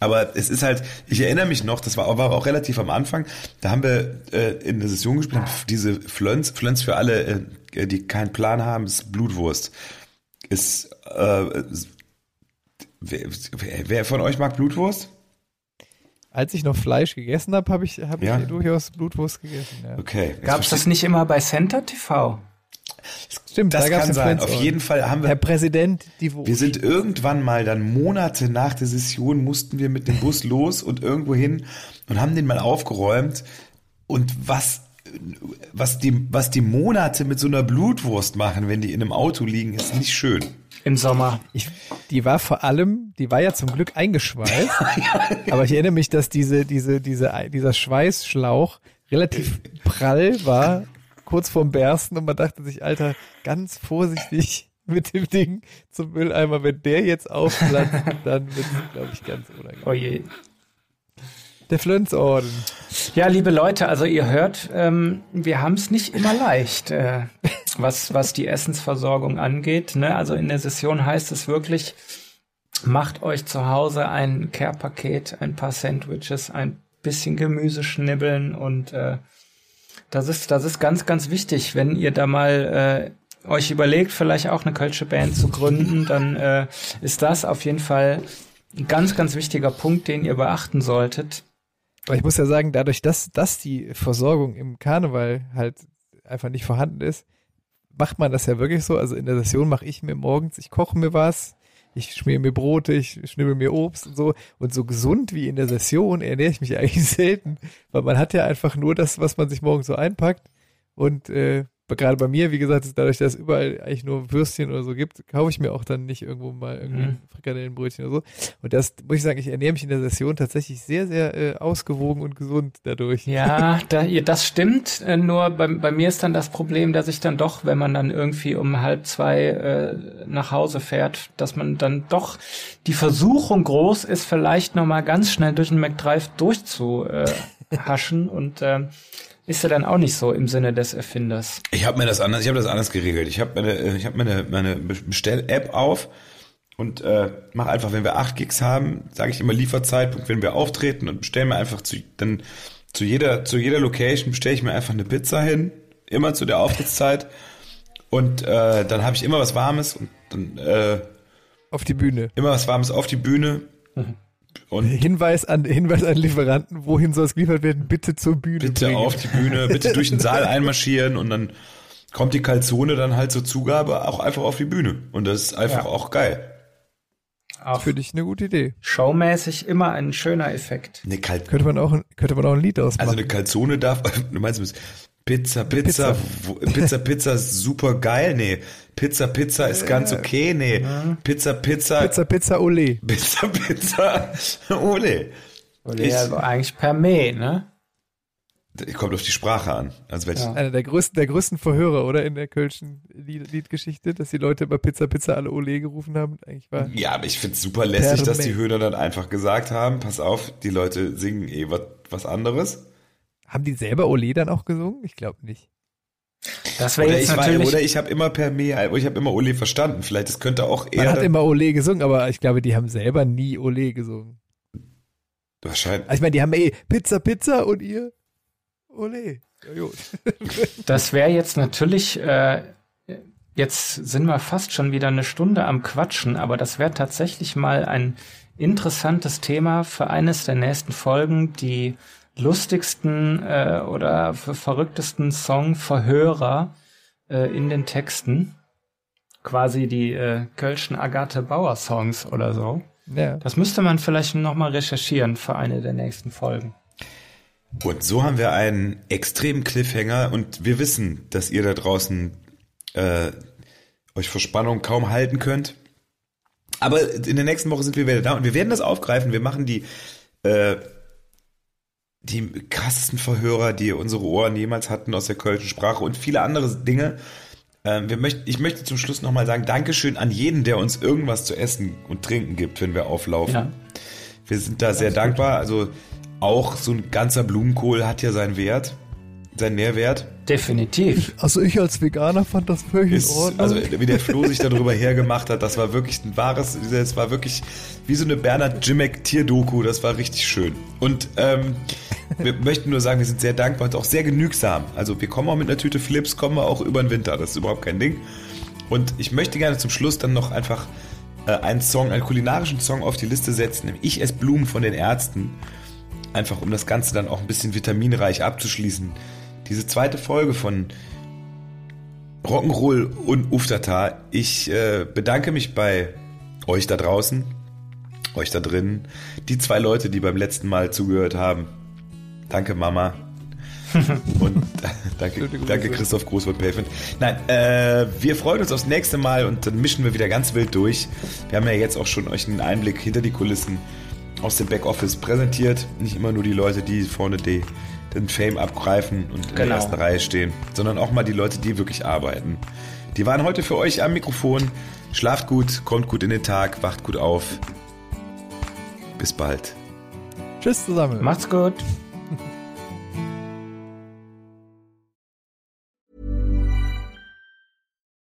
Aber es ist halt, ich erinnere mich noch, das war, war auch relativ am Anfang, da haben wir äh, in der Session gespielt, diese Flönz, Flönz für alle, äh, die keinen Plan haben, ist Blutwurst. Ist, äh, wer, wer von euch mag Blutwurst? Als ich noch Fleisch gegessen habe, habe ich, hab ja. ich durchaus Blutwurst gegessen. Ja. Okay. Gab es das nicht immer bei Center TV? Stimmt, das da kann sein. Auf jeden Fall haben wir. Herr Präsident, die Wurst. Wir sind irgendwann mal dann Monate nach der Session mussten wir mit dem Bus los und irgendwo hin und haben den mal aufgeräumt. Und was was die, was die Monate mit so einer Blutwurst machen, wenn die in einem Auto liegen, ist nicht schön. Im Sommer. Ich, die war vor allem, die war ja zum Glück eingeschweißt. aber ich erinnere mich, dass diese, diese, diese, dieser Schweißschlauch relativ prall war, kurz vorm Bersten und man dachte sich, Alter, ganz vorsichtig mit dem Ding zum Mülleimer. Wenn der jetzt aufplatzt, dann wird es, glaube ich, ganz unangenehm. Oh je. Der Flönzorden. Ja, liebe Leute, also ihr hört, ähm, wir haben es nicht immer leicht, äh, was, was die Essensversorgung angeht. Ne? Also in der Session heißt es wirklich, macht euch zu Hause ein Care-Paket, ein paar Sandwiches, ein bisschen Gemüse schnibbeln und äh, das ist, das ist ganz, ganz wichtig, wenn ihr da mal äh, euch überlegt, vielleicht auch eine Kölsche Band zu gründen, dann äh, ist das auf jeden Fall ein ganz, ganz wichtiger Punkt, den ihr beachten solltet. Aber ich muss ja sagen, dadurch, dass, dass die Versorgung im Karneval halt einfach nicht vorhanden ist, macht man das ja wirklich so. Also in der Session mache ich mir morgens, ich koche mir was, ich schmier mir Brote, ich schnibbel mir Obst und so. Und so gesund wie in der Session ernähre ich mich eigentlich selten, weil man hat ja einfach nur das, was man sich morgens so einpackt. Und äh, gerade bei mir, wie gesagt, ist dadurch, dass es überall eigentlich nur Würstchen oder so gibt, kaufe ich mir auch dann nicht irgendwo mal irgendwie mhm. Frikadellenbrötchen oder so. Und das muss ich sagen, ich ernähre mich in der Session tatsächlich sehr, sehr äh, ausgewogen und gesund dadurch. Ja, da, das stimmt. Äh, nur bei, bei mir ist dann das Problem, dass ich dann doch, wenn man dann irgendwie um halb zwei äh, nach Hause fährt, dass man dann doch die Versuchung groß ist, vielleicht nochmal ganz schnell durch den McDrive durchzuhaschen und äh, ist ja dann auch nicht so im Sinne des Erfinders. Ich habe mir das anders, ich habe das anders geregelt. Ich habe meine, ich habe meine, meine Bestell-App auf und äh, mache einfach, wenn wir acht Gigs haben, sage ich immer Lieferzeitpunkt, wenn wir auftreten und bestelle mir einfach zu, dann zu jeder, zu jeder Location bestelle ich mir einfach eine Pizza hin, immer zu der Auftrittszeit und äh, dann habe ich immer was Warmes und dann äh, auf die Bühne. Immer was Warmes auf die Bühne. Mhm. Und Hinweis an Hinweis an Lieferanten, wohin soll es geliefert werden? Bitte zur Bühne. Bitte bringen. auf die Bühne, bitte durch den Saal einmarschieren und dann kommt die Kalzone dann halt zur Zugabe auch einfach auf die Bühne. Und das ist einfach ja. auch geil. Auch Für dich eine gute Idee. Showmäßig immer ein schöner Effekt. Eine Kal könnte man auch könnte man auch ein Lied ausmachen. Also eine Kalzone darf, du meinst, Pizza, Pizza, Pizza, Pizza, Pizza super geil. Nee, Pizza, Pizza ist ganz okay. Nee, Pizza, Pizza. Pizza, Pizza, Ole. Pizza, Pizza, Ole. Ole, ich, also eigentlich per Me, ne? Kommt auf die Sprache an. Also welche? Ja. Einer der größten, der größten Verhörer, oder? In der Kölschen Lied Liedgeschichte, dass die Leute immer Pizza, Pizza, alle Ole gerufen haben. Eigentlich war ja, aber ich find's super lässig, dass die Höhner dann einfach gesagt haben, pass auf, die Leute singen eh was, was anderes. Haben die selber Ole dann auch gesungen? Ich glaube nicht. Das wäre jetzt ich natürlich war, oder ich habe immer per Mail, ich habe immer Ole verstanden. Vielleicht das könnte auch eher. Man hat immer Ole gesungen, aber ich glaube, die haben selber nie Ole gesungen. Wahrscheinlich. Also ich meine, die haben eh Pizza, Pizza und ihr Ole. Ja, das wäre jetzt natürlich. Äh, jetzt sind wir fast schon wieder eine Stunde am Quatschen, aber das wäre tatsächlich mal ein interessantes Thema für eines der nächsten Folgen, die lustigsten äh, oder verrücktesten Songverhörer äh, in den Texten. Quasi die äh, Kölschen Agathe Bauer Songs oder so. Ja. Das müsste man vielleicht nochmal recherchieren für eine der nächsten Folgen. Und so haben wir einen extremen Cliffhanger und wir wissen, dass ihr da draußen äh, euch vor Spannung kaum halten könnt. Aber in der nächsten Woche sind wir wieder da und wir werden das aufgreifen. Wir machen die äh, die krassesten Verhörer, die unsere Ohren jemals hatten aus der kölschen Sprache und viele andere Dinge. Ähm, möcht, ich möchte zum Schluss nochmal sagen, Dankeschön an jeden, der uns irgendwas zu essen und trinken gibt, wenn wir auflaufen. Ja. Wir sind da sehr dankbar. Also auch so ein ganzer Blumenkohl hat ja seinen Wert, seinen Nährwert. Definitiv. Also ich als Veganer fand das völlig Ist, in Ordnung. also wie der Flo sich darüber hergemacht hat, das war wirklich ein wahres, das war wirklich wie so eine Bernhard Jimmick Tierdoku, das war richtig schön. Und ähm, wir möchten nur sagen, wir sind sehr dankbar und auch sehr genügsam. Also wir kommen auch mit einer Tüte Flips, kommen wir auch über den Winter, das ist überhaupt kein Ding. Und ich möchte gerne zum Schluss dann noch einfach äh, einen Song, einen kulinarischen Song auf die Liste setzen, nämlich Ich esse Blumen von den Ärzten. Einfach um das Ganze dann auch ein bisschen vitaminreich abzuschließen. Diese zweite Folge von Rock'n'Roll und Uftata. Ich äh, bedanke mich bei euch da draußen, euch da drinnen, die zwei Leute, die beim letzten Mal zugehört haben. Danke Mama. und danke, danke Christoph Groß von Pavement. Nein, äh, wir freuen uns aufs nächste Mal und dann mischen wir wieder ganz wild durch. Wir haben ja jetzt auch schon euch einen Einblick hinter die Kulissen aus dem Backoffice präsentiert. Nicht immer nur die Leute, die vorne die, den Fame abgreifen und in der Genau. ersten Reihe stehen, sondern auch mal die Leute, die wirklich arbeiten. Die waren heute für euch am Mikrofon. Schlaft gut, kommt gut in den Tag, wacht gut auf. Bis bald. Tschüss zusammen. Macht's gut.